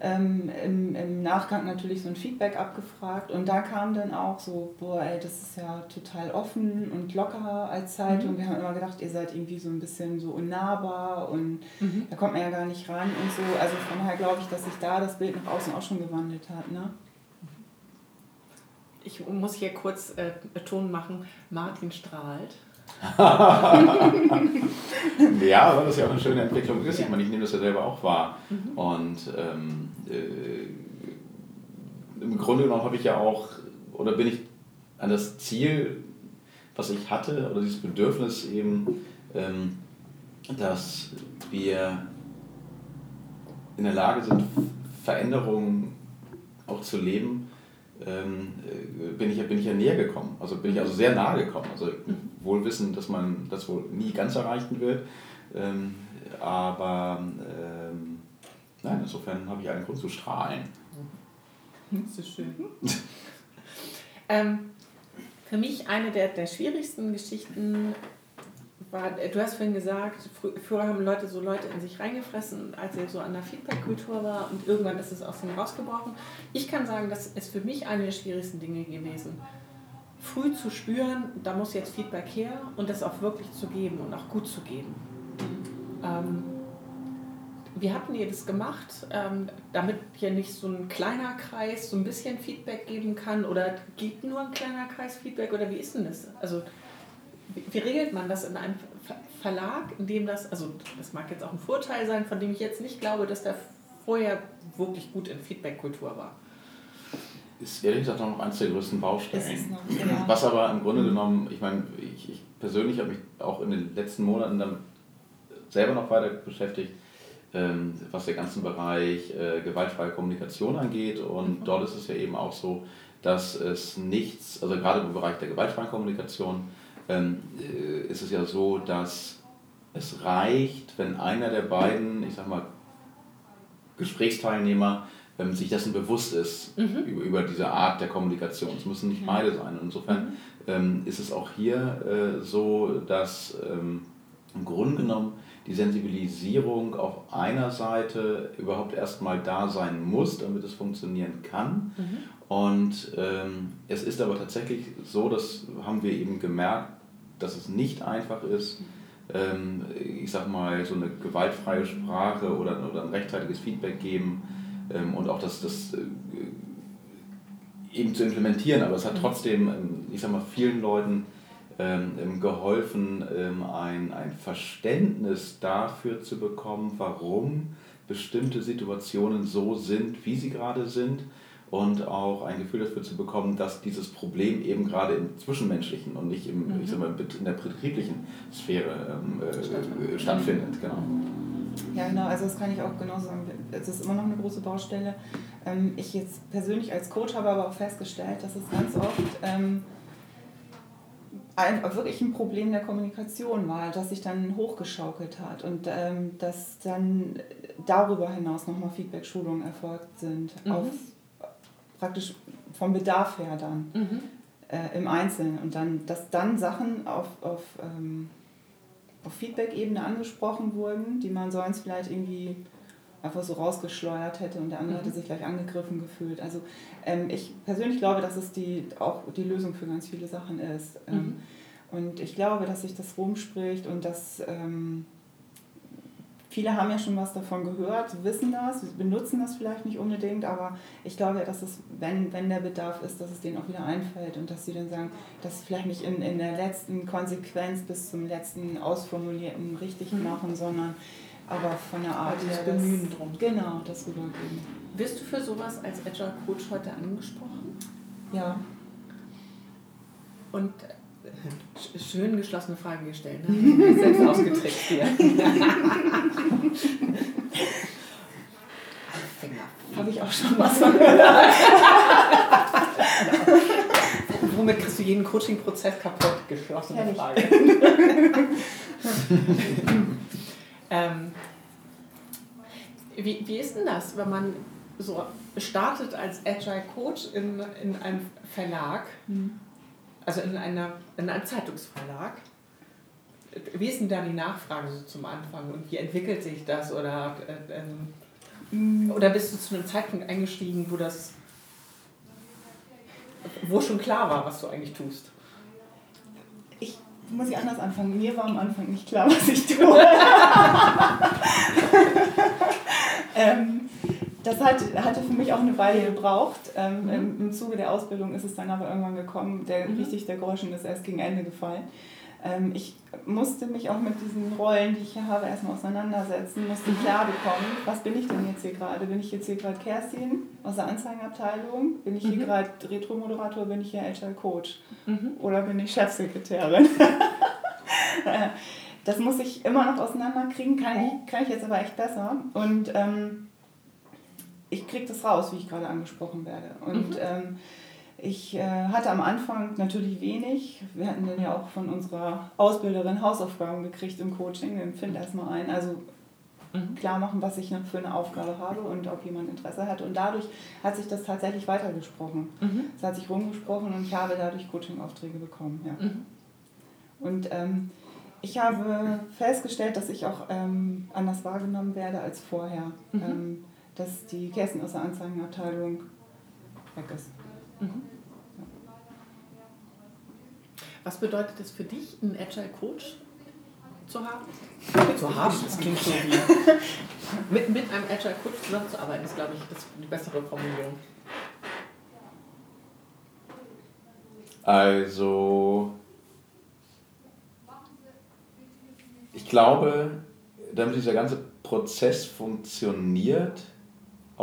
[SPEAKER 3] ähm, im, im Nachgang natürlich so ein Feedback abgefragt und da kam dann auch so, boah, ey, das ist ja total offen und locker als Zeitung. Mhm. Wir haben immer gedacht, ihr seid irgendwie so ein bisschen so unnahbar und mhm. da kommt man ja gar nicht ran und so. Also von daher glaube ich, dass sich da das Bild nach außen auch schon gewandelt hat. Ne?
[SPEAKER 2] Ich muss hier kurz äh, Ton machen, Martin strahlt.
[SPEAKER 4] ja, aber das ist ja auch eine schöne Entwicklung ist. Ich meine, ich nehme das ja selber auch wahr. Mhm. Und ähm, äh, im Grunde genommen habe ich ja auch, oder bin ich an das Ziel, was ich hatte, oder dieses Bedürfnis eben, ähm, dass wir in der Lage sind, Veränderungen auch zu leben, ähm, äh, bin, ich, bin ich ja näher gekommen. Also bin ich also sehr nahe gekommen. Also wohl wissen, dass man das wohl nie ganz erreichen wird. Ähm, aber ähm, nein, insofern habe ich einen Grund zu strahlen.
[SPEAKER 2] Ist schön. ähm, für mich eine der, der schwierigsten Geschichten war, du hast vorhin gesagt, früher haben Leute so Leute in sich reingefressen, als er so an der Feedback-Kultur war und irgendwann ist es aus ihm rausgebrochen. Ich kann sagen, das ist für mich eine der schwierigsten Dinge gewesen. Früh zu spüren, da muss jetzt Feedback her und das auch wirklich zu geben und auch gut zu geben. Ähm, wie hatten ihr das gemacht, ähm, damit hier nicht so ein kleiner Kreis so ein bisschen Feedback geben kann oder gibt nur ein kleiner Kreis Feedback oder wie ist denn das? Also wie regelt man das in einem Verlag, in dem das, also das mag jetzt auch ein Vorteil sein, von dem ich jetzt nicht glaube, dass der vorher wirklich gut in Feedback-Kultur war?
[SPEAKER 4] Ist ehrlich gesagt noch eines der größten Baustellen. Noch, ja. Was aber im Grunde genommen, ich meine, ich, ich persönlich habe mich auch in den letzten Monaten dann selber noch weiter beschäftigt, ähm, was den ganzen Bereich äh, gewaltfreie Kommunikation angeht. Und mhm. dort ist es ja eben auch so, dass es nichts, also gerade im Bereich der gewaltfreien Kommunikation, ähm, äh, ist es ja so, dass es reicht, wenn einer der beiden, ich sag mal, Gesprächsteilnehmer ähm, sich dessen bewusst ist mhm. über, über diese Art der Kommunikation. Es müssen nicht mhm. beide sein. Insofern mhm. ähm, ist es auch hier äh, so, dass ähm, im Grunde genommen die Sensibilisierung auf einer Seite überhaupt erstmal da sein muss, damit es funktionieren kann. Mhm. Und ähm, es ist aber tatsächlich so, das haben wir eben gemerkt, dass es nicht einfach ist, ähm, ich sag mal, so eine gewaltfreie Sprache oder, oder ein rechtzeitiges Feedback geben ähm, und auch das, das äh, eben zu implementieren. Aber es hat mhm. trotzdem, ähm, ich sag mal, vielen Leuten ähm, ähm, geholfen, ein, ein Verständnis dafür zu bekommen, warum bestimmte Situationen so sind, wie sie gerade sind und auch ein Gefühl dafür zu bekommen, dass dieses Problem eben gerade im Zwischenmenschlichen und nicht im, mhm. ich sag mal, in der betrieblichen Sphäre ähm, äh, stattfindet. Genau.
[SPEAKER 3] Ja, genau, also das kann ich auch genau sagen. Es ist immer noch eine große Baustelle. Ähm, ich jetzt persönlich als Coach habe aber auch festgestellt, dass es ganz oft ähm, ein, wirklich ein Problem der Kommunikation war, das sich dann hochgeschaukelt hat und ähm, dass dann darüber hinaus nochmal Feedback-Schulungen erfolgt sind mhm. auf praktisch vom Bedarf her dann mhm. äh, im Einzelnen. Und dann, dass dann Sachen auf, auf, ähm, auf Feedback-Ebene angesprochen wurden, die man sonst vielleicht irgendwie einfach so rausgeschleudert hätte und der andere mhm. hätte sich gleich angegriffen gefühlt. Also ähm, ich persönlich glaube, dass es die, auch die Lösung für ganz viele Sachen ist. Ähm, mhm. Und ich glaube, dass sich das rumspricht und dass ähm, Viele haben ja schon was davon gehört, wissen das, benutzen das vielleicht nicht unbedingt, aber ich glaube, dass es, wenn, wenn der Bedarf ist, dass es denen auch wieder einfällt und dass sie dann sagen, dass sie vielleicht nicht in, in der letzten Konsequenz bis zum letzten Ausformulierten richtig mhm. machen, sondern aber von der Art
[SPEAKER 2] also her. Bemühen drum.
[SPEAKER 3] Genau, das rübergeben.
[SPEAKER 2] Wirst du für sowas als Agile Coach heute angesprochen?
[SPEAKER 3] Ja.
[SPEAKER 2] Und schön geschlossene Fragen gestellt. Ne? Selbst ausgetrickst hier.
[SPEAKER 3] Habe ich auch schon was von gehört.
[SPEAKER 2] Womit kriegst du jeden Coaching-Prozess kaputt? Geschlossene ja, Frage. ähm, wie, wie ist denn das, wenn man so startet als Agile Coach in, in einem Verlag? Mhm also in, einer, in einem Zeitungsverlag. Wie ist denn da die Nachfrage so zum Anfang und wie entwickelt sich das? Oder äh, ähm. Oder bist du zu einem Zeitpunkt eingestiegen, wo das wo schon klar war, was du eigentlich tust?
[SPEAKER 3] Ich muss ich anders anfangen. Mir war am Anfang nicht klar, was ich tue. ähm, das hat, hatte für mich auch eine Weile gebraucht. Ähm, im, Im Zuge der Ausbildung ist es dann aber irgendwann gekommen, der, mhm. richtig der Groschen ist erst gegen Ende gefallen. Ähm, ich musste mich auch mit diesen Rollen, die ich hier habe, erstmal auseinandersetzen, musste mhm. klar bekommen, was bin ich denn jetzt hier gerade? Bin ich jetzt hier gerade Kerstin aus der Anzeigenabteilung? Bin ich hier mhm. gerade Retro-Moderator? Bin ich hier Agile Coach? Mhm. Oder bin ich Chefsekretärin? das muss ich immer noch auseinanderkriegen, kann ich, kann ich jetzt aber echt besser. Und ähm, ich kriege das raus, wie ich gerade angesprochen werde. Und mhm. ähm, ich äh, hatte am Anfang natürlich wenig. Wir hatten dann ja auch von unserer Ausbilderin Hausaufgaben gekriegt im Coaching. Wir finden erstmal ein. Also mhm. klar machen, was ich für eine Aufgabe habe und ob jemand Interesse hat. Und dadurch hat sich das tatsächlich weitergesprochen. Mhm. Es hat sich rumgesprochen und ich habe dadurch Coaching-Aufträge bekommen. Ja. Mhm. Und ähm, ich habe festgestellt, dass ich auch ähm, anders wahrgenommen werde als vorher. Mhm. Ähm, dass die Kerstin aus der Anzeigenabteilung weg ist. Mhm.
[SPEAKER 2] Was bedeutet es für dich, einen Agile Coach zu haben? Zu haben, das klingt so wie. mit, mit einem Agile Coach zusammenzuarbeiten, ist, glaube ich, das, die bessere Formulierung.
[SPEAKER 4] Also, ich glaube, damit dieser ganze Prozess funktioniert,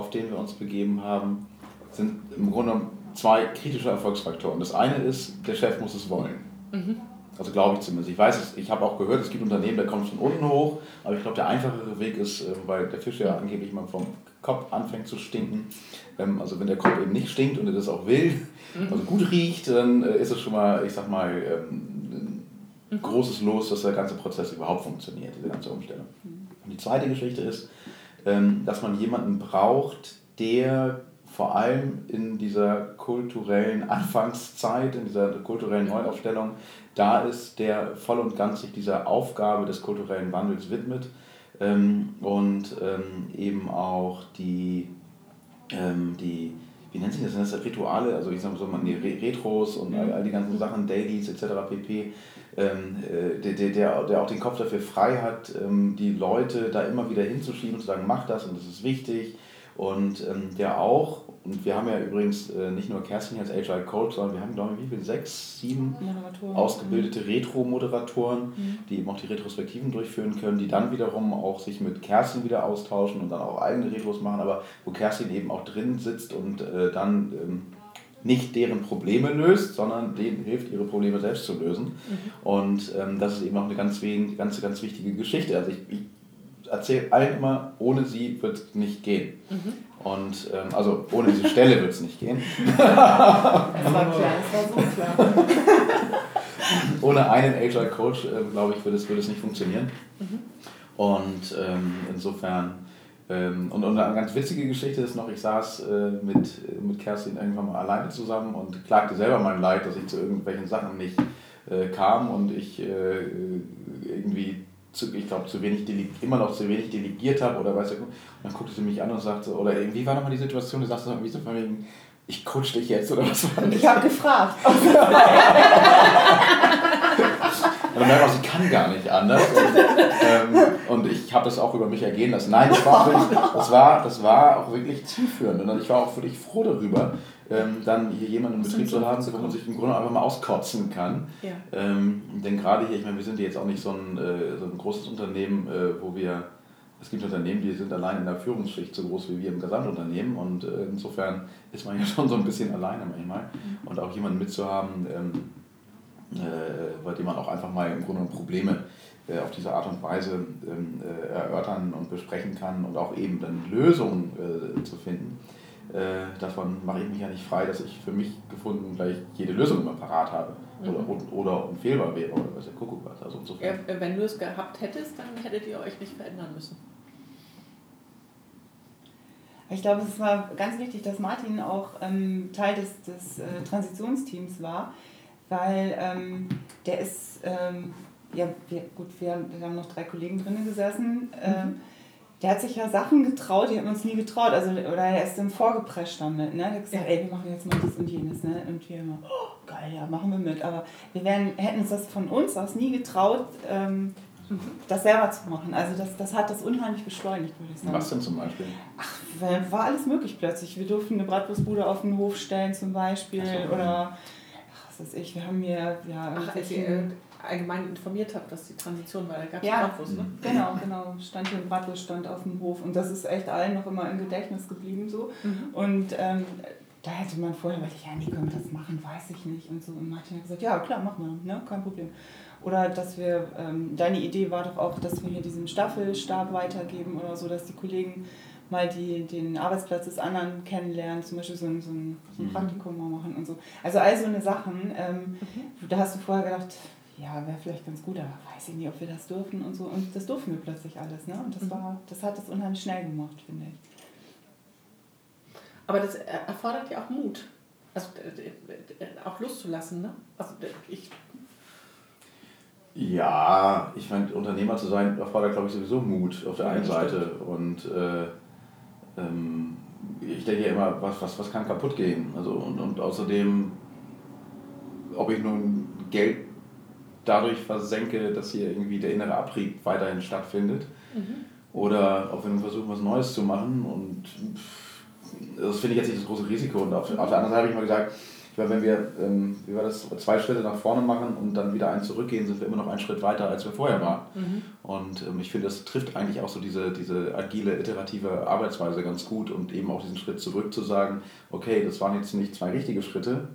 [SPEAKER 4] auf den wir uns begeben haben, sind im Grunde zwei kritische Erfolgsfaktoren. Das eine ist, der Chef muss es wollen. Mhm. Also glaube ich zumindest. Ich weiß es, ich habe auch gehört, es gibt Unternehmen, da kommt es von unten hoch, aber ich glaube, der einfachere Weg ist, äh, weil der Fisch ja angeblich mal vom Kopf anfängt zu stinken. Ähm, also wenn der Kopf eben nicht stinkt und er das auch will, mhm. also gut riecht, dann äh, ist es schon mal, ich sag mal, ähm, ein mhm. großes Los, dass der ganze Prozess überhaupt funktioniert, diese ganze Umstellung. Und die zweite Geschichte ist, ähm, dass man jemanden braucht, der vor allem in dieser kulturellen Anfangszeit, in dieser kulturellen Neuaufstellung da ist, der voll und ganz sich dieser Aufgabe des kulturellen Wandels widmet ähm, und ähm, eben auch die, die wie nennt sich das, das Rituale, also ich sage so mal, nee, Retros und all, all die ganzen Sachen, Dailies etc. pp ähm, äh, der, der, der auch den Kopf dafür frei hat, ähm, die Leute da immer wieder hinzuschieben zu sagen, mach das und das ist wichtig. Und ähm, der auch, und wir haben ja übrigens äh, nicht nur Kerstin als Agile Coach, sondern wir haben, glaube ich, wie viel? Sechs, sieben ausgebildete Retro-Moderatoren, mhm. die eben auch die Retrospektiven durchführen können, die dann wiederum auch sich mit Kerstin wieder austauschen und dann auch eigene Retros machen, aber wo Kerstin eben auch drin sitzt und äh, dann ähm, nicht deren Probleme löst, sondern denen hilft, ihre Probleme selbst zu lösen. Mhm. Und ähm, das ist eben auch eine ganz, ganz, ganz wichtige Geschichte. Also ich, ich erzähle allen immer, ohne sie wird es nicht gehen. Mhm. Und ähm, also ohne diese Stelle wird es nicht gehen. das war klar, das war so klar. ohne einen Agile Coach, äh, glaube ich, würde es, würde es nicht funktionieren. Mhm. Und ähm, insofern ähm, und, und eine ganz witzige Geschichte ist noch, ich saß äh, mit, mit Kerstin irgendwann mal alleine zusammen und klagte selber mein Leid, dass ich zu irgendwelchen Sachen nicht äh, kam und ich äh, irgendwie zu, ich glaube, zu wenig immer noch zu wenig delegiert habe oder weiß ich, und dann guckte sie mich an und sagte, oder irgendwie war nochmal die Situation, du sagst so, wie so von wegen, ich coach dich jetzt oder was war
[SPEAKER 3] das? Ich habe gefragt.
[SPEAKER 4] Und dann man, sie kann gar nicht anders. Und, ähm, und ich habe das auch über mich ergehen lassen. Nein, das war, wirklich, das war, das war auch wirklich zielführend. Und ich war auch wirklich froh darüber, ähm, dann hier jemanden im Betrieb zu haben, wo man sich im Grunde einfach mal auskotzen kann. Ja. Ähm, denn gerade hier, ich meine, wir sind jetzt auch nicht so ein, äh, so ein großes Unternehmen, äh, wo wir es gibt Unternehmen, die sind allein in der Führungsschicht so groß wie wir im Gesamtunternehmen und äh, insofern ist man ja schon so ein bisschen alleine manchmal. Mhm. Und auch jemanden mitzuhaben, ähm, äh, bei dem man auch einfach mal im Grunde Probleme äh, auf diese Art und Weise ähm, äh, erörtern und besprechen kann und auch eben dann Lösungen zu finden. davon mache ich mich ja nicht frei, dass ich für mich gefunden gleich jede Lösung immer parat habe oder, mhm. oder unfehlbar wäre oder was der Kuckuck was. Also
[SPEAKER 2] insofern. Ja, wenn du es gehabt hättest, dann hättet ihr euch nicht verändern müssen.
[SPEAKER 3] Ich glaube, es war ganz wichtig, dass Martin auch ähm, Teil des, des äh, Transitionsteams war, weil ähm, der ist, ähm, ja, wir, gut, wir, wir, haben noch drei Kollegen drinnen gesessen. Ähm, mhm. der hat sich ja Sachen getraut, die haben uns nie getraut. Also, oder er ist dann vorgeprescht damit. Ne? Der hat gesagt, ja. ey, wir machen jetzt mal das und jenes. Ne? Und wir immer, oh, geil, ja, machen wir mit. Aber wir wären, hätten uns das von uns aus nie getraut, ähm, das selber zu machen. Also das, das hat das unheimlich beschleunigt, würde ich sagen.
[SPEAKER 4] Was denn zum Beispiel?
[SPEAKER 3] Ach, war alles möglich plötzlich. Wir durften eine Bratwurstbude auf den Hof stellen zum Beispiel. So, oder, weiß ich, wir haben mir... Ja,
[SPEAKER 2] ach, als ihr allgemein informiert habt, dass die Transition war, da gab es
[SPEAKER 3] ja, Bratwurst, ne? genau, genau. Stand hier ein Bratwurststand auf dem Hof. Und das ist echt allen noch immer im Gedächtnis geblieben so. Mhm. Und ähm, da hätte man vorher gesagt, ja, nee, können wir das machen, weiß ich nicht. Und so. Und Martin hat gesagt, ja, klar, machen wir, ne? kein Problem. Oder dass wir, ähm, deine Idee war doch auch, dass wir hier diesen Staffelstab weitergeben oder so, dass die Kollegen mal die, den Arbeitsplatz des anderen kennenlernen, zum Beispiel so ein, so ein, so ein mhm. Praktikum mal machen und so. Also all so eine Sachen, ähm, mhm. da hast du vorher gedacht, ja, wäre vielleicht ganz gut, aber weiß ich nicht, ob wir das dürfen und so. Und das durften wir plötzlich alles, ne? Und das mhm. war, das hat es unheimlich schnell gemacht, finde ich.
[SPEAKER 2] Aber das erfordert ja auch Mut. Also auch loszulassen, ne? Also ich
[SPEAKER 4] ja, ich meine, Unternehmer zu sein erfordert, glaube ich, sowieso Mut auf der einen Seite. Und äh, ähm, ich denke ja immer, was, was, was kann kaputt gehen? Also, und, und außerdem, ob ich nun Geld dadurch versenke, dass hier irgendwie der innere Abrieb weiterhin stattfindet. Mhm. Oder ob wir versuchen, was Neues zu machen. Und das finde ich jetzt nicht das große Risiko. Und auf, auf der anderen Seite habe ich mal gesagt, ich meine, wenn wir, ähm, wie war das, zwei Schritte nach vorne machen und dann wieder einen zurückgehen, sind wir immer noch einen Schritt weiter, als wir vorher waren. Mhm. Und ähm, ich finde, das trifft eigentlich auch so diese, diese agile, iterative Arbeitsweise ganz gut und eben auch diesen Schritt zurück zu sagen, okay, das waren jetzt nicht zwei richtige Schritte,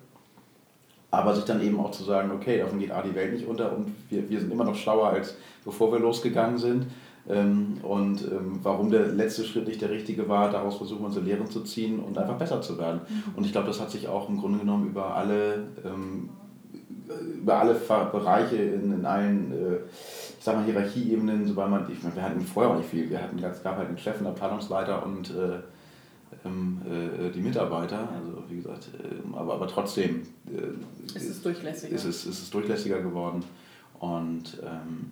[SPEAKER 4] aber sich dann eben auch zu sagen, okay, davon geht A die Welt nicht unter und wir, wir sind immer noch schlauer, als bevor wir losgegangen sind. Ähm, und ähm, warum der letzte Schritt nicht der richtige war, daraus versuchen wir unsere Lehren zu ziehen und einfach besser zu werden. Mhm. Und ich glaube, das hat sich auch im Grunde genommen über alle, ähm, über alle Bereiche in, in allen, äh, ich sag mal, Hierarchieebenen, sobald man, ich meine, wir hatten vorher auch nicht viel, wir hatten, es gab halt den Chef, einen Abteilungsleiter und äh, äh, die Mitarbeiter, also wie gesagt, aber, aber trotzdem
[SPEAKER 2] äh, ist es durchlässiger.
[SPEAKER 4] Ist es, ist es durchlässiger geworden. Und ähm,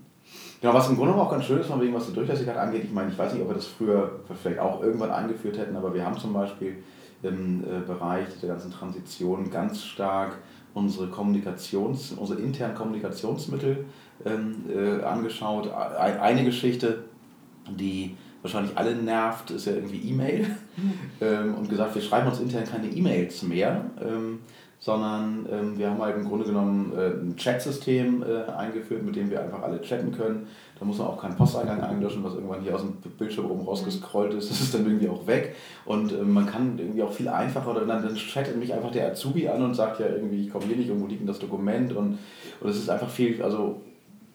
[SPEAKER 4] Genau, was im Grunde auch ganz schön ist, von wegen, was die Durchlässigkeit angeht. Ich meine, ich weiß nicht, ob wir das früher vielleicht auch irgendwann eingeführt hätten, aber wir haben zum Beispiel im äh, Bereich der ganzen Transition ganz stark unsere Kommunikations-, unsere internen Kommunikationsmittel ähm, äh, angeschaut. Eine Geschichte, die wahrscheinlich alle nervt, ist ja irgendwie E-Mail. Mhm. ähm, und gesagt, wir schreiben uns intern keine E-Mails mehr. Ähm, sondern ähm, wir haben halt im Grunde genommen äh, ein Chat-System äh, eingeführt, mit dem wir einfach alle chatten können. Da muss man auch keinen Posteingang einlöschen, was irgendwann hier aus dem Bildschirm oben rausgescrollt ist. Das ist dann irgendwie auch weg. Und äh, man kann irgendwie auch viel einfacher, oder dann, dann chattet mich einfach der Azubi an und sagt ja irgendwie, ich komme hier nicht, irgendwo liegt denn das Dokument. Und, und es ist einfach viel, also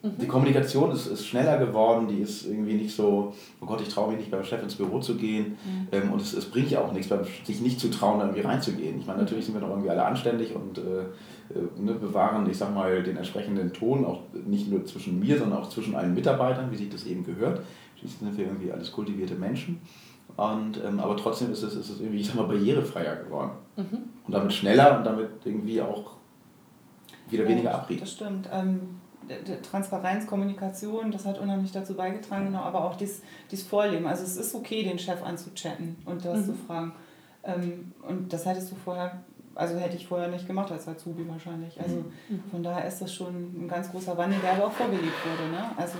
[SPEAKER 4] die Kommunikation ist, ist schneller geworden, die ist irgendwie nicht so, oh Gott, ich traue mich nicht beim Chef ins Büro zu gehen. Mhm. Ähm, und es, es bringt ja auch nichts, sich nicht zu trauen, da irgendwie reinzugehen. Ich meine, natürlich sind wir doch irgendwie alle anständig und äh, äh, ne, bewahren, ich sag mal, den entsprechenden Ton, auch nicht nur zwischen mir, sondern auch zwischen allen Mitarbeitern, wie sich das eben gehört. Schließlich sind wir irgendwie alles kultivierte Menschen. Und, ähm, aber trotzdem ist es, ist es irgendwie, ich sag mal, barrierefreier geworden. Mhm. Und damit schneller und damit irgendwie auch wieder ja, weniger Abrieb.
[SPEAKER 3] Das stimmt. Ähm Transparenz, Kommunikation, das hat unheimlich dazu beigetragen, genau, aber auch dieses, dieses Vorleben. Also es ist okay, den Chef anzuchatten und das mhm. zu fragen. Ähm, und das hättest du vorher, also hätte ich vorher nicht gemacht als Azubi wahrscheinlich. Also mhm. von daher ist das schon ein ganz großer Wandel, der aber auch vorgelebt wurde. Ne? Also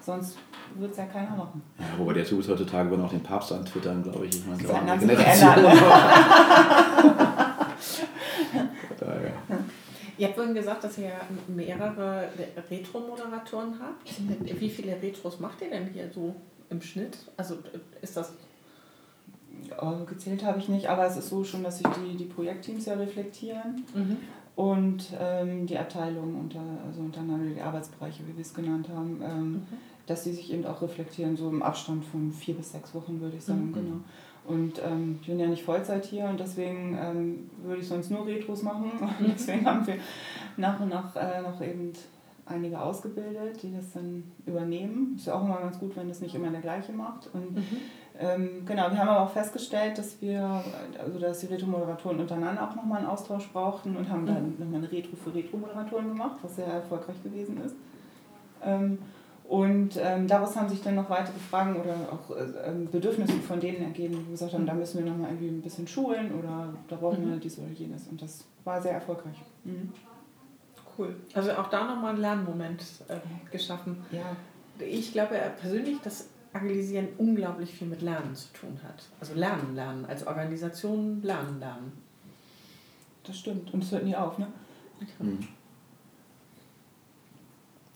[SPEAKER 3] sonst wird es ja keiner machen.
[SPEAKER 4] Ja, wobei die Azubis heutzutage würden auch den Papst antwittern, glaube ich. Ich meine,
[SPEAKER 3] Seinen haben sie geändert. Ne?
[SPEAKER 2] Ihr habt vorhin gesagt, dass ihr mehrere Retro-Moderatoren habt. Wie viele Retros macht ihr denn hier so im Schnitt? Also ist das.
[SPEAKER 3] Oh, gezählt habe ich nicht, aber es ist so schon, dass sich die, die Projektteams ja reflektieren mhm. und ähm, die Abteilungen unter, also untereinander, die Arbeitsbereiche, wie wir es genannt haben, ähm, mhm. dass sie sich eben auch reflektieren, so im Abstand von vier bis sechs Wochen, würde ich sagen, mhm. genau. Und ähm, ich bin ja nicht Vollzeit hier und deswegen ähm, würde ich sonst nur Retros machen. Und deswegen haben wir nach und nach äh, noch eben einige ausgebildet, die das dann übernehmen. Ist ja auch immer ganz gut, wenn das nicht immer der gleiche macht. Und mhm. ähm, genau, wir haben aber auch festgestellt, dass wir, also dass die Retro-Moderatoren untereinander auch nochmal einen Austausch brauchten und haben mhm. dann nochmal eine Retro für Retro-Moderatoren gemacht, was sehr erfolgreich gewesen ist. Ähm, Und ähm, daraus haben sich dann noch weitere Fragen oder auch äh, ähm, Bedürfnisse von denen ergeben, die gesagt haben, da müssen wir nochmal irgendwie ein bisschen schulen oder da brauchen wir dies oder jenes. Und das war sehr erfolgreich. Mhm.
[SPEAKER 2] Cool. Also auch da nochmal ein Lernmoment äh, geschaffen.
[SPEAKER 3] Ja.
[SPEAKER 2] Ich glaube persönlich, dass Agilisieren unglaublich viel mit Lernen zu tun hat. Also Lernen, Lernen. Als Organisation Lernen, Lernen.
[SPEAKER 3] Das stimmt. Und es hört nie auf, ne?
[SPEAKER 4] Mhm.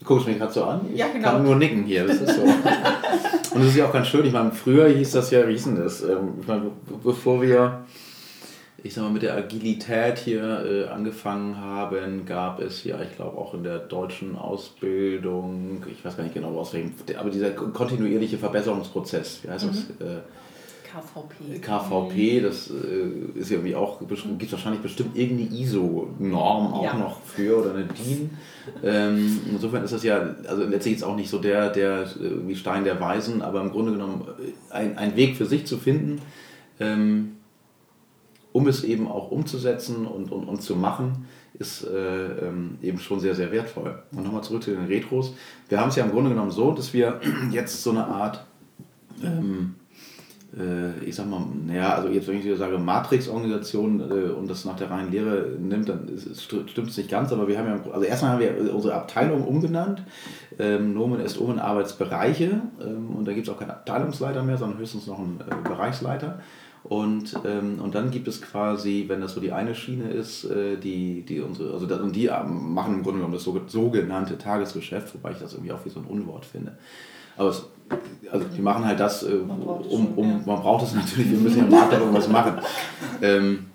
[SPEAKER 4] Du guckst mich gerade so an. Ich
[SPEAKER 2] Ja, genau.
[SPEAKER 4] kann nur nicken hier. Das ist so. Und das ist ja auch ganz schön. Ich meine, früher hieß das ja, wie hieß denn das? Ähm, Ich meine, be- bevor wir, ich sag mal, mit der Agilität hier äh, angefangen haben, gab es ja, ich glaube, auch in der deutschen Ausbildung, ich weiß gar nicht genau, aus welchem, aber dieser kontinuierliche Verbesserungsprozess, wie heißt das?
[SPEAKER 2] KVP.
[SPEAKER 4] KVP, das äh, ist ja irgendwie auch, gibt wahrscheinlich bestimmt irgendeine ISO-Norm auch
[SPEAKER 2] Ja.
[SPEAKER 4] noch für oder eine DIN. Ähm, insofern ist das ja, also letztlich jetzt auch nicht so der, der irgendwie Stein der Weisen, aber im Grunde genommen äh, ein, ein Weg für sich zu finden, ähm, um es eben auch umzusetzen und, und, und zu machen, ist äh, ähm, eben schon sehr, sehr wertvoll. Und nochmal zurück zu den Retros. Wir haben es ja im Grunde genommen so, dass wir jetzt so eine Art ähm, äh, ich sag mal, naja, also jetzt, wenn ich wieder sage Matrix-Organisation äh, und das nach der reinen Lehre nimmt, dann stimmt es nicht ganz, aber wir haben ja, also erstmal haben wir unsere Abteilung umbenannt. Ähm, Nomen ist in Arbeitsbereiche ähm, und da gibt es auch keinen Abteilungsleiter mehr, sondern höchstens noch einen äh, Bereichsleiter. Und, ähm, und dann gibt es quasi, wenn das so die eine Schiene ist, äh, die, die unsere, also das, und die ähm, machen im Grunde genommen das so- sogenannte Tagesgeschäft, wobei ich das irgendwie auch wie so ein Unwort finde. Aber es, also die machen halt das, äh,
[SPEAKER 3] Man braucht es
[SPEAKER 4] um, um, man braucht es natürlich, wir müssen ja im Markt irgendwas machen. Ähm,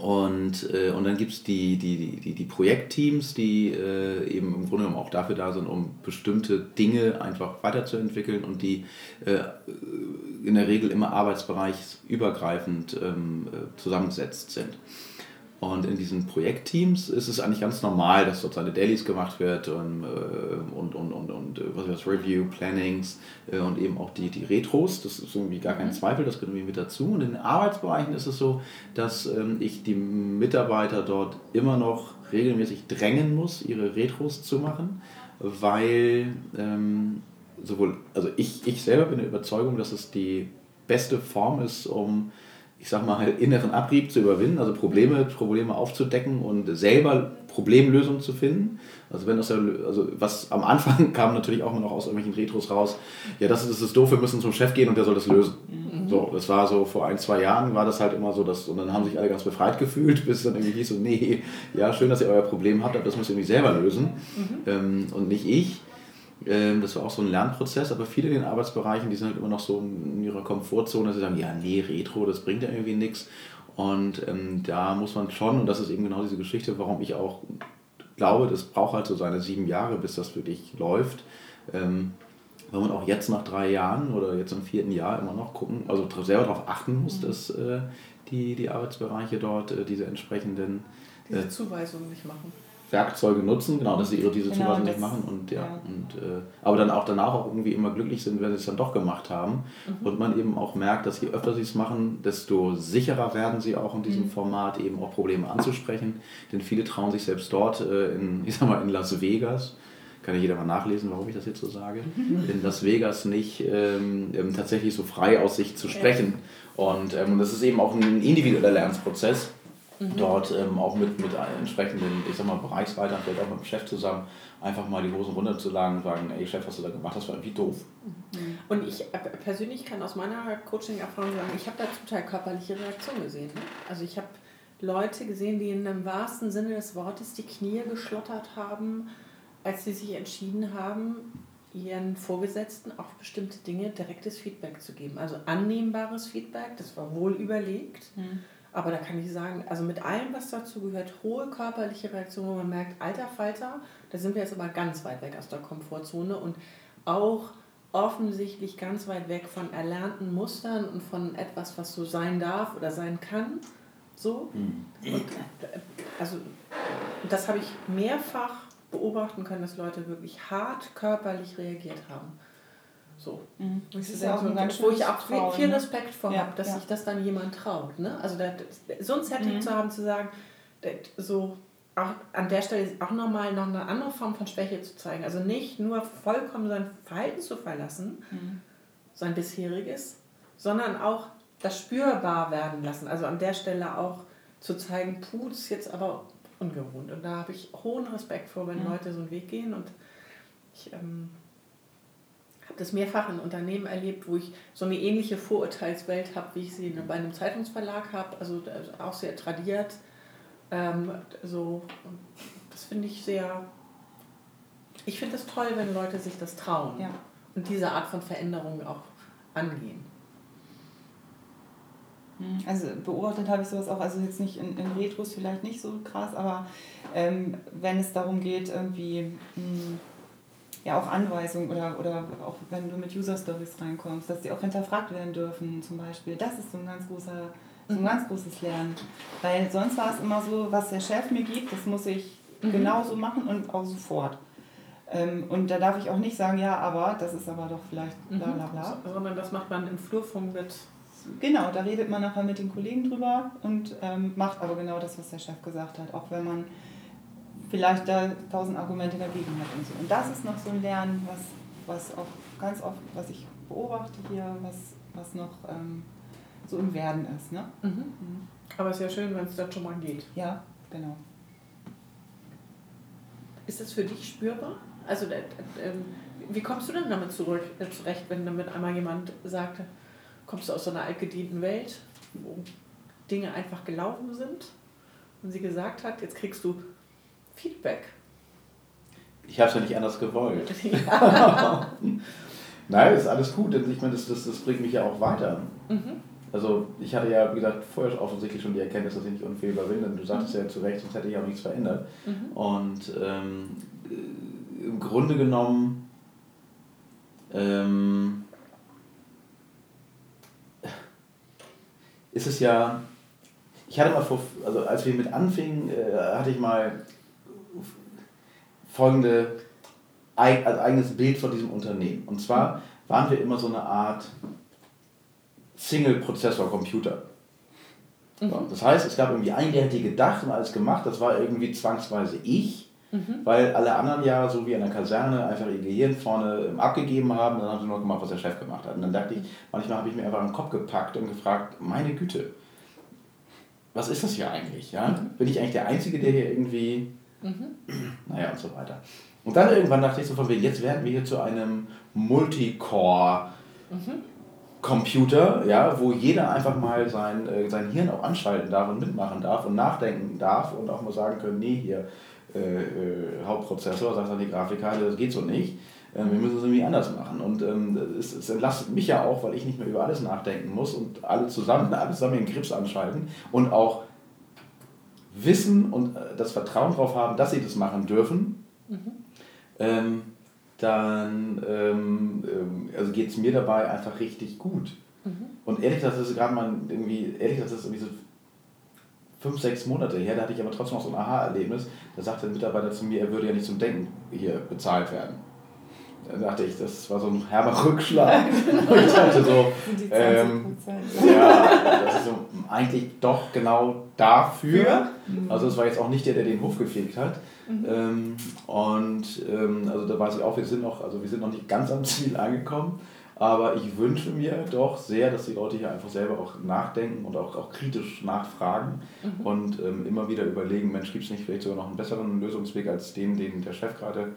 [SPEAKER 4] und, äh, und dann gibt es die, die, die, die, die Projektteams, die äh, eben im Grunde genommen auch dafür da sind, um bestimmte Dinge einfach weiterzuentwickeln und die äh, in der Regel immer arbeitsbereichsübergreifend ähm, äh, zusammengesetzt sind. Und in diesen Projektteams ist es eigentlich ganz normal, dass dort seine Dailies gemacht wird und, äh, und, und, und, und äh, was das, Review, Plannings äh, und eben auch die, die Retros. Das ist irgendwie gar kein Zweifel, das gehört irgendwie mit dazu. Und in den Arbeitsbereichen ist es so, dass ähm, ich die Mitarbeiter dort immer noch regelmäßig drängen muss, ihre Retros zu machen, weil ähm, sowohl, also ich, ich selber bin der Überzeugung, dass es die beste Form ist, um ich sag mal, inneren Abrieb zu überwinden, also Probleme, Probleme aufzudecken und selber Problemlösungen zu finden. Also wenn das ja, also was am Anfang kam natürlich auch immer noch aus irgendwelchen Retros raus, ja, das ist das ist doof, wir müssen zum Chef gehen und der soll das lösen. So, das war so vor ein, zwei Jahren war das halt immer so, dass, und dann haben sich alle ganz befreit gefühlt, bis dann irgendwie hieß so, nee, ja, schön, dass ihr euer Problem habt, aber das müsst ihr irgendwie selber lösen ähm, und nicht ich. Ähm, Das war auch so ein Lernprozess, aber viele in den Arbeitsbereichen, die sind halt immer noch so in ihrer Komfortzone, dass sie sagen, ja, nee, Retro, das bringt ja irgendwie nichts. Und ähm, da muss man schon, und das ist eben genau diese Geschichte, warum ich auch glaube, das braucht halt so seine sieben Jahre, bis das wirklich läuft. Ähm, weil man auch jetzt nach drei Jahren oder jetzt im vierten Jahr immer noch gucken, also selber darauf achten muss, dass äh, die, die Arbeitsbereiche dort äh, diese entsprechenden
[SPEAKER 2] Diese Zuweisungen nicht machen.
[SPEAKER 4] Werkzeuge nutzen, genau, dass sie ihre diese
[SPEAKER 3] Genau,
[SPEAKER 4] Zuweisung
[SPEAKER 3] das-
[SPEAKER 4] nicht machen und ja,
[SPEAKER 3] ja.
[SPEAKER 4] und äh, aber dann auch danach auch irgendwie immer glücklich sind, wenn sie es dann doch gemacht haben und man eben auch merkt, dass je öfter sie es machen, desto sicherer werden sie auch in diesem Format eben auch Probleme anzusprechen, denn viele trauen sich selbst dort äh, in, ich sag mal, in Las Vegas kann ja jeder mal nachlesen, warum ich das jetzt so sage, in Las Vegas nicht ähm, ähm, tatsächlich so frei aus sich zu sprechen. Und ähm, das ist eben auch ein individueller Lernprozess dort ähm, auch mit, mit entsprechenden, ich sag mal, Bereichsleitern, vielleicht auch mit dem Chef zusammen, einfach mal die Hosen runterzulagen und sagen, ey Chef, was du da gemacht hast, war irgendwie doof.
[SPEAKER 2] Und ich äh, persönlich kann aus meiner Coaching-Erfahrung sagen, ich habe da zum Teil körperliche Reaktionen gesehen. Ne? Also ich habe Leute gesehen, die in dem wahrsten Sinne des Wortes die Knie geschlottert haben, als sie sich entschieden haben, ihren Vorgesetzten auf bestimmte Dinge direktes Feedback zu geben. Also annehmbares Feedback, das war wohl überlegt. Aber da kann ich sagen, also mit allem, was dazu gehört, hohe körperliche Reaktion, wo man merkt, alter Falter, da sind wir jetzt aber ganz weit weg aus der Komfortzone und auch offensichtlich ganz weit weg von erlernten Mustern und von etwas, was so sein darf oder sein kann. So. Und, äh, also das habe ich mehrfach beobachten können, dass Leute wirklich hart körperlich reagiert haben. So.
[SPEAKER 3] Mhm.
[SPEAKER 2] Wo ich,
[SPEAKER 3] Das ist ja auch ein ganz
[SPEAKER 2] wo ich auch viel,
[SPEAKER 3] Trauen,
[SPEAKER 2] viel? Respekt vor
[SPEAKER 3] Ja,
[SPEAKER 2] habe, dass
[SPEAKER 3] ja.
[SPEAKER 2] sich das dann jemand traut. Ne? Also da, so ein Setting
[SPEAKER 3] Mhm.
[SPEAKER 2] zu haben, zu sagen, das- so auch an der Stelle auch nochmal noch eine andere Form von Schwäche zu zeigen. Also nicht nur vollkommen sein Verhalten zu verlassen, mhm. sein bisheriges, sondern auch das spürbar werden lassen. Also an der Stelle auch zu zeigen, puh, das ist jetzt aber ungewohnt. Und da habe ich hohen Respekt vor, wenn mhm. Leute so einen Weg gehen. Und ich ähm, habe das mehrfach in Unternehmen erlebt, wo ich so eine ähnliche Vorurteilswelt habe, wie ich sie bei einem Zeitungsverlag habe. Also auch sehr tradiert ähm, so, das finde ich sehr. Ich finde es toll, wenn Leute sich das trauen ja. und diese Art von Veränderung auch angehen.
[SPEAKER 3] Hm, also beobachtet habe ich sowas auch, also jetzt nicht in, in Retros vielleicht nicht so krass, aber ähm, wenn es darum geht, irgendwie mh, hm, ja auch Anweisungen oder, oder auch wenn du mit User Stories reinkommst, dass die auch hinterfragt werden dürfen zum Beispiel. Das ist so ein ganz großer so ein mhm. ganz großes Lernen. Weil sonst war es immer so, was der Chef mir gibt, das muss ich mhm. genauso machen und auch sofort. Ähm, und da darf ich auch nicht sagen, ja, aber das ist aber doch vielleicht bla bla bla.
[SPEAKER 2] Mhm. Sondern das macht man im Flurfunk mit.
[SPEAKER 3] Genau, da redet man nachher mit den Kollegen drüber und ähm, macht aber genau das, was der Chef gesagt hat, auch wenn man vielleicht da tausend Argumente dagegen hat und so. Und das ist noch so ein Lernen, was, was auch ganz oft, was ich beobachte hier, was, was noch ähm, so im Werden ist. Ne? Mhm.
[SPEAKER 2] Mhm. Aber es ist ja schön, wenn es dann schon mal geht.
[SPEAKER 3] Ja, genau.
[SPEAKER 2] Ist das für dich spürbar? Also, äh, äh, wie kommst du denn damit zurück, äh, zurecht, wenn damit einmal jemand sagte, kommst du aus so einer altgedienten Welt, wo Dinge einfach gelaufen sind und sie gesagt hat, jetzt kriegst du Feedback?
[SPEAKER 4] Ich habe es ja nicht anders gewollt. Ja. Nein, ist alles gut. Ich meine, das, das, das bringt mich ja auch weiter. Mhm. Also ich hatte ja, wie gesagt, vorher offensichtlich schon die Erkenntnis, dass ich nicht unfehlbar bin, denn du sagtest mhm. ja zu Recht, sonst hätte ich auch nichts verändert. Mhm. Und ähm, äh, im Grunde genommen ähm, ist es ja, ich hatte mal vor, also als wir mit anfingen, äh, hatte ich mal folgende, also eigenes Bild von diesem Unternehmen. Und zwar waren wir immer so eine Art Single-Prozessor-Computer. Mhm. Das heißt, es gab irgendwie einen, der hätte gedacht und alles gemacht, das war irgendwie zwangsweise ich, mhm. weil alle anderen ja, so wie in der Kaserne, einfach ihr Gehirn vorne ähm, abgegeben haben, dann haben sie nur gemacht, was der Chef gemacht hat. Und dann dachte ich, manchmal habe ich mir einfach einen Kopf gepackt und gefragt, meine Güte, was ist das hier eigentlich? Ja? Mhm. Bin ich eigentlich der Einzige, der hier irgendwie, mhm. naja und so weiter. Und dann irgendwann dachte ich so von wegen, jetzt werden wir hier zu einem Multicore- mhm. Computer, ja, wo jeder einfach mal sein, äh, sein Hirn auch anschalten darf und mitmachen darf und nachdenken darf und auch mal sagen können, nee, hier äh, äh, Hauptprozessor, sagt dann die Grafikkarte, das geht so nicht. Ähm, wir müssen es irgendwie anders machen. Und ähm, es, es, entlastet mich ja auch, weil ich nicht mehr über alles nachdenken muss und alle zusammen, alle zusammen den Grips anschalten und auch wissen und äh, das Vertrauen darauf haben, dass sie das machen dürfen. Mhm. Ähm, dann ähm, ähm also geht es mir dabei einfach richtig gut. Mhm. Und ehrlich gesagt, das ist gerade mal irgendwie, ehrlich gesagt, das ist irgendwie so fünf, sechs Monate her, da hatte ich aber trotzdem noch so ein Aha-Erlebnis. Da sagte ein Mitarbeiter zu mir, er würde ja nicht zum Denken hier bezahlt werden. Da dachte ich, das war so ein herber Rückschlag. Und ich dachte so, ähm, ja, das ist so eigentlich doch genau dafür. Mhm. Also es war jetzt auch nicht der, der den Hof gefegt hat. Mhm. Ähm, und ähm, also da weiß ich auch, wir sind noch, also wir sind noch nicht ganz am Ziel angekommen. Aber ich wünsche mir doch sehr, dass die Leute hier einfach selber auch nachdenken und auch, auch kritisch nachfragen mhm. und ähm, immer wieder überlegen, Mensch, gibt es nicht vielleicht sogar noch einen besseren Lösungsweg als den, den der Chef gerade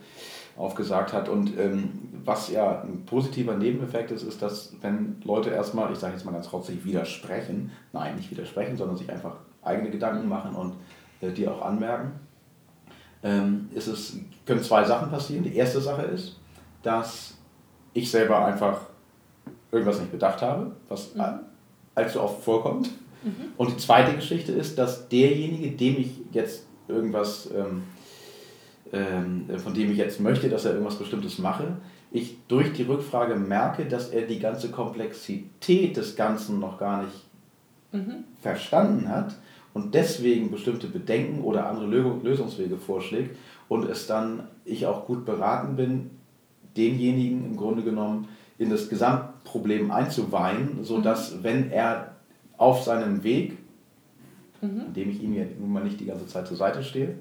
[SPEAKER 4] aufgesagt hat. Und ähm, was ja ein positiver Nebeneffekt ist, ist, dass wenn Leute erstmal, ich sage jetzt mal ganz trotzig, widersprechen, nein, nicht widersprechen, sondern sich einfach eigene Gedanken machen und äh, die auch anmerken, ähm, ist es, können zwei Sachen passieren. Die erste Sache ist, dass ich selber einfach irgendwas nicht bedacht habe, was mhm. allzu oft vorkommt. Mhm. Und die zweite Geschichte ist, dass derjenige, dem ich jetzt irgendwas, ähm, von dem ich jetzt möchte, dass er irgendwas Bestimmtes mache, ich durch die Rückfrage merke, dass er die ganze Komplexität des Ganzen noch gar nicht mhm. verstanden hat und deswegen bestimmte Bedenken oder andere Lösungswege vorschlägt und es dann ich auch gut beraten bin, denjenigen im Grunde genommen in das Gesamtproblem einzuweihen, sodass, mhm. wenn er auf seinem Weg, mhm. in dem ich ihm ja nun mal nicht die ganze Zeit zur Seite stehe,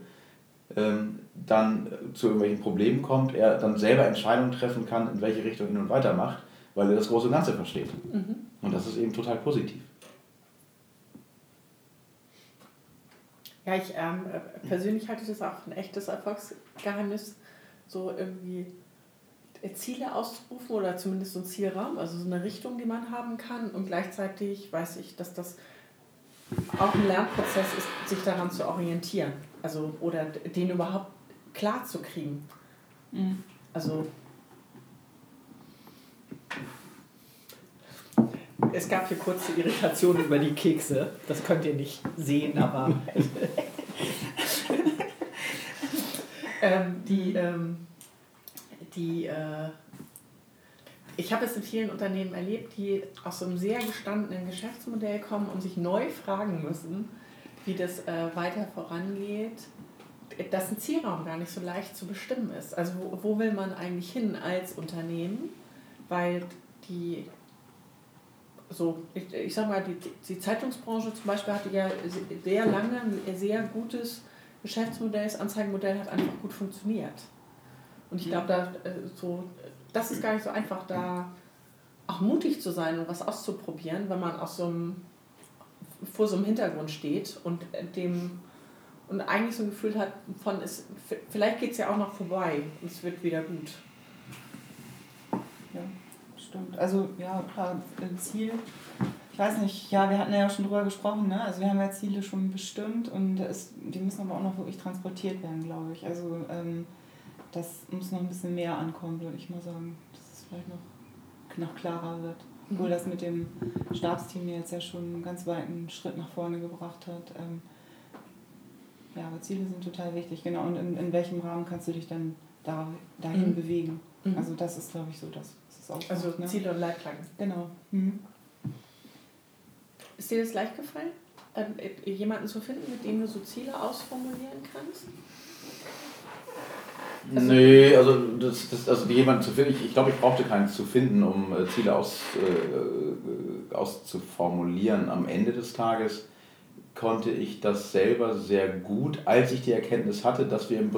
[SPEAKER 4] ähm, dann zu irgendwelchen Problemen kommt, er dann selber Entscheidungen treffen kann, in welche Richtung hin und weiter macht, weil er das große Ganze versteht. Mhm. Und das ist eben total positiv.
[SPEAKER 2] Ja, ich ähm, persönlich halte das auch ein echtes Erfolgsgeheimnis, so irgendwie Ziele auszurufen oder zumindest so ein Zielraum, also so eine Richtung, die man haben kann. Und gleichzeitig weiß ich, dass das auch ein Lernprozess ist, sich daran zu orientieren. Also, oder den überhaupt klar zu kriegen. Mhm. Also, es gab hier kurze Irritationen über die Kekse. Das könnt ihr nicht sehen, aber. ähm, die. Ähm, die äh, ich habe es in vielen Unternehmen erlebt, die aus so einem sehr gestandenen Geschäftsmodell kommen und sich neu fragen müssen, wie das äh, weiter vorangeht, dass ein Zielraum gar nicht so leicht zu bestimmen ist. Also wo, wo will man eigentlich hin als Unternehmen? Weil die, so, ich, ich sag mal, die, die Zeitungsbranche zum Beispiel hatte ja sehr lange ein sehr gutes Geschäftsmodell, das Anzeigenmodell hat einfach gut funktioniert. Und ich glaube, da äh, so, das ist gar nicht so einfach, da auch mutig zu sein und was auszuprobieren, wenn man aus so einem, vor so einem Hintergrund steht und dem und eigentlich so ein Gefühl hat von, es, vielleicht geht es ja auch noch vorbei und es wird wieder gut.
[SPEAKER 3] Ja, stimmt. Also ja, klar, ein Ziel. Ich weiß nicht, ja, wir hatten ja schon drüber gesprochen, ne? Also wir haben ja Ziele schon bestimmt und es, die müssen aber auch noch wirklich transportiert werden, glaube ich. Also ähm, das muss noch ein bisschen mehr ankommen, würde ich mal sagen. Dass es vielleicht noch, noch klarer wird. Mhm. Obwohl das mit dem Stabsteam jetzt ja schon einen ganz weiten Schritt nach vorne gebracht hat. Ähm, ja, aber Ziele sind total wichtig, genau. Und in, in welchem Rahmen kannst du dich dann da, dahin mhm. bewegen? Mhm. Also das ist, glaube ich, so das.
[SPEAKER 2] das ist also ne? Ziele und Leitplanken.
[SPEAKER 3] Genau. Mhm.
[SPEAKER 2] Ist dir das leicht gefallen, ähm, jemanden zu finden, mit dem du so Ziele ausformulieren kannst?
[SPEAKER 4] Also nee, also, das, das, also jemanden zu finden, ich, ich glaube, ich brauchte keinen zu finden, um äh, Ziele aus, äh, auszuformulieren. Am Ende des Tages konnte ich das selber sehr gut, als ich die Erkenntnis hatte, dass wir im,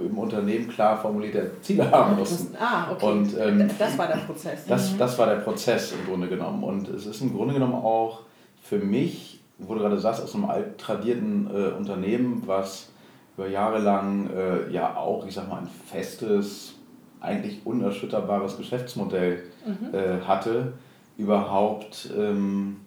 [SPEAKER 4] im Unternehmen klar formulierte Ziele haben mussten.
[SPEAKER 2] ah, okay.
[SPEAKER 4] Und, ähm,
[SPEAKER 2] das war der Prozess.
[SPEAKER 4] Das, mhm. das war der Prozess im Grunde genommen. Und es ist im Grunde genommen auch für mich, wo du gerade sagst, aus einem alt tradierten äh, Unternehmen, was über Jahre lang äh, ja auch, ich sag mal, ein festes, eigentlich unerschütterbares Geschäftsmodell mhm. äh, hatte, überhaupt, ähm,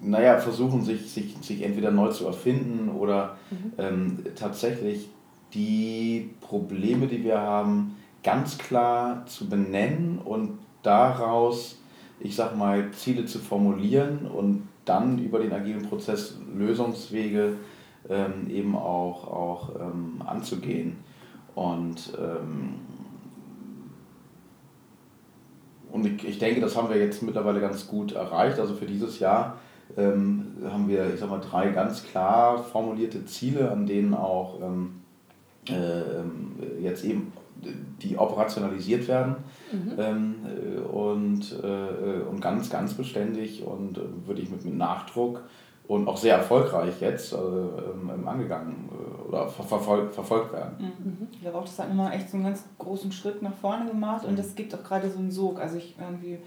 [SPEAKER 4] naja, versuchen, sich, sich, sich entweder neu zu erfinden oder mhm. ähm, tatsächlich die Probleme, die wir haben, ganz klar zu benennen und daraus, ich sag mal, Ziele zu formulieren und dann über den agilen Prozess Lösungswege ähm, eben auch, auch ähm, anzugehen. Und, ähm, und ich, ich denke, das haben wir jetzt mittlerweile ganz gut erreicht. Also für dieses Jahr ähm, haben wir, ich sag mal, drei ganz klar formulierte Ziele, an denen auch ähm, äh, jetzt eben die operationalisiert werden mhm. ähm, äh, und, äh, und ganz, ganz beständig und äh, würde ich mit, mit Nachdruck und auch sehr erfolgreich jetzt äh, ähm, angegangen äh, oder ver verfolgt, verfolgt werden.
[SPEAKER 3] Mhm. Ich glaube auch, das hat nochmal echt so einen ganz großen Schritt nach vorne gemacht und es gibt auch gerade so einen Sog. Also ich irgendwie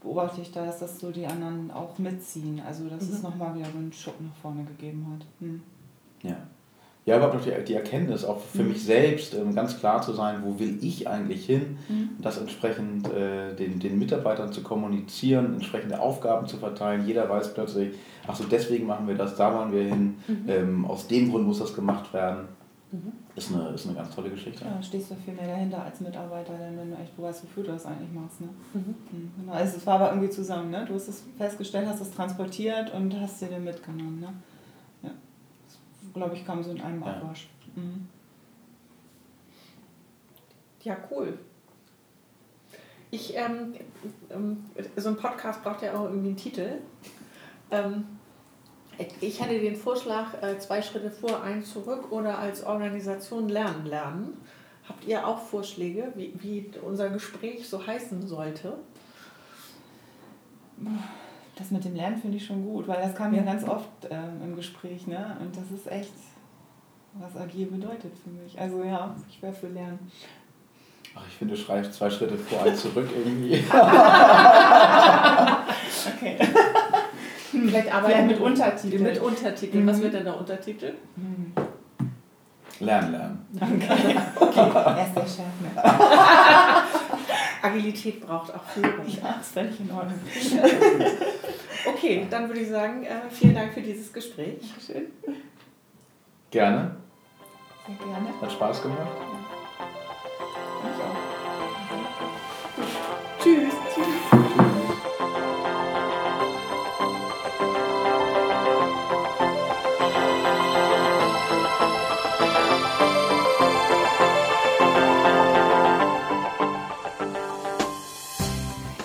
[SPEAKER 3] beobachte ich da, dass das so die anderen auch mitziehen. Also dass mhm. es nochmal wieder so einen Schub nach vorne gegeben hat. Mhm.
[SPEAKER 4] Ja ja, überhaupt noch die, die Erkenntnis, auch für mhm. mich selbst ähm, ganz klar zu sein, wo will ich eigentlich hin, mhm. das entsprechend äh, den, den Mitarbeitern zu kommunizieren, entsprechende Aufgaben zu verteilen. Jeder weiß plötzlich, ach so, deswegen machen wir das, da wollen wir hin, mhm. ähm, aus dem Grund muss das gemacht werden. Mhm. Ist, eine, ist eine ganz tolle Geschichte.
[SPEAKER 3] Ja, stehst du viel mehr dahinter als Mitarbeiter, denn wenn du echt du weißt, wofür du das eigentlich machst. Ne? Mhm. mhm. Genau. Also es war aber irgendwie zusammen, ne? Du hast es festgestellt, hast es transportiert und hast dir den mitgenommen. Ne? glaube ich, kam so in einem Abwasch. Mhm.
[SPEAKER 2] Ja, cool. Ich, ähm, ähm, so ein Podcast braucht ja auch irgendwie einen Titel. Ähm, ich hatte den Vorschlag, äh, zwei Schritte vor, ein zurück oder als Organisation lernen lernen. Habt ihr auch Vorschläge, wie, wie unser Gespräch so heißen sollte?
[SPEAKER 3] Das mit dem Lernen finde ich schon gut, weil das kam ja ganz oft ähm, im Gespräch, ne? Und das ist echt, was agil bedeutet für mich. Also ja, ich wäre für Lernen.
[SPEAKER 4] Ach, ich finde, du schreibst zwei Schritte vor, ein zurück irgendwie.
[SPEAKER 3] okay.
[SPEAKER 2] Vielleicht arbeiten
[SPEAKER 3] mit Untertiteln.
[SPEAKER 2] Mit Untertiteln. Was wird denn der Untertitel?
[SPEAKER 3] Hm.
[SPEAKER 4] Lernen, lernen.
[SPEAKER 3] Okay, okay. er ist der Chef. Ne?
[SPEAKER 2] Agilität braucht auch Führung.
[SPEAKER 3] Ja, ist völlig in Ordnung.
[SPEAKER 2] Okay, dann würde ich sagen, äh, vielen Dank für dieses Gespräch.
[SPEAKER 3] Schön.
[SPEAKER 4] Gerne.
[SPEAKER 3] Sehr gerne.
[SPEAKER 4] Hat Spaß gemacht.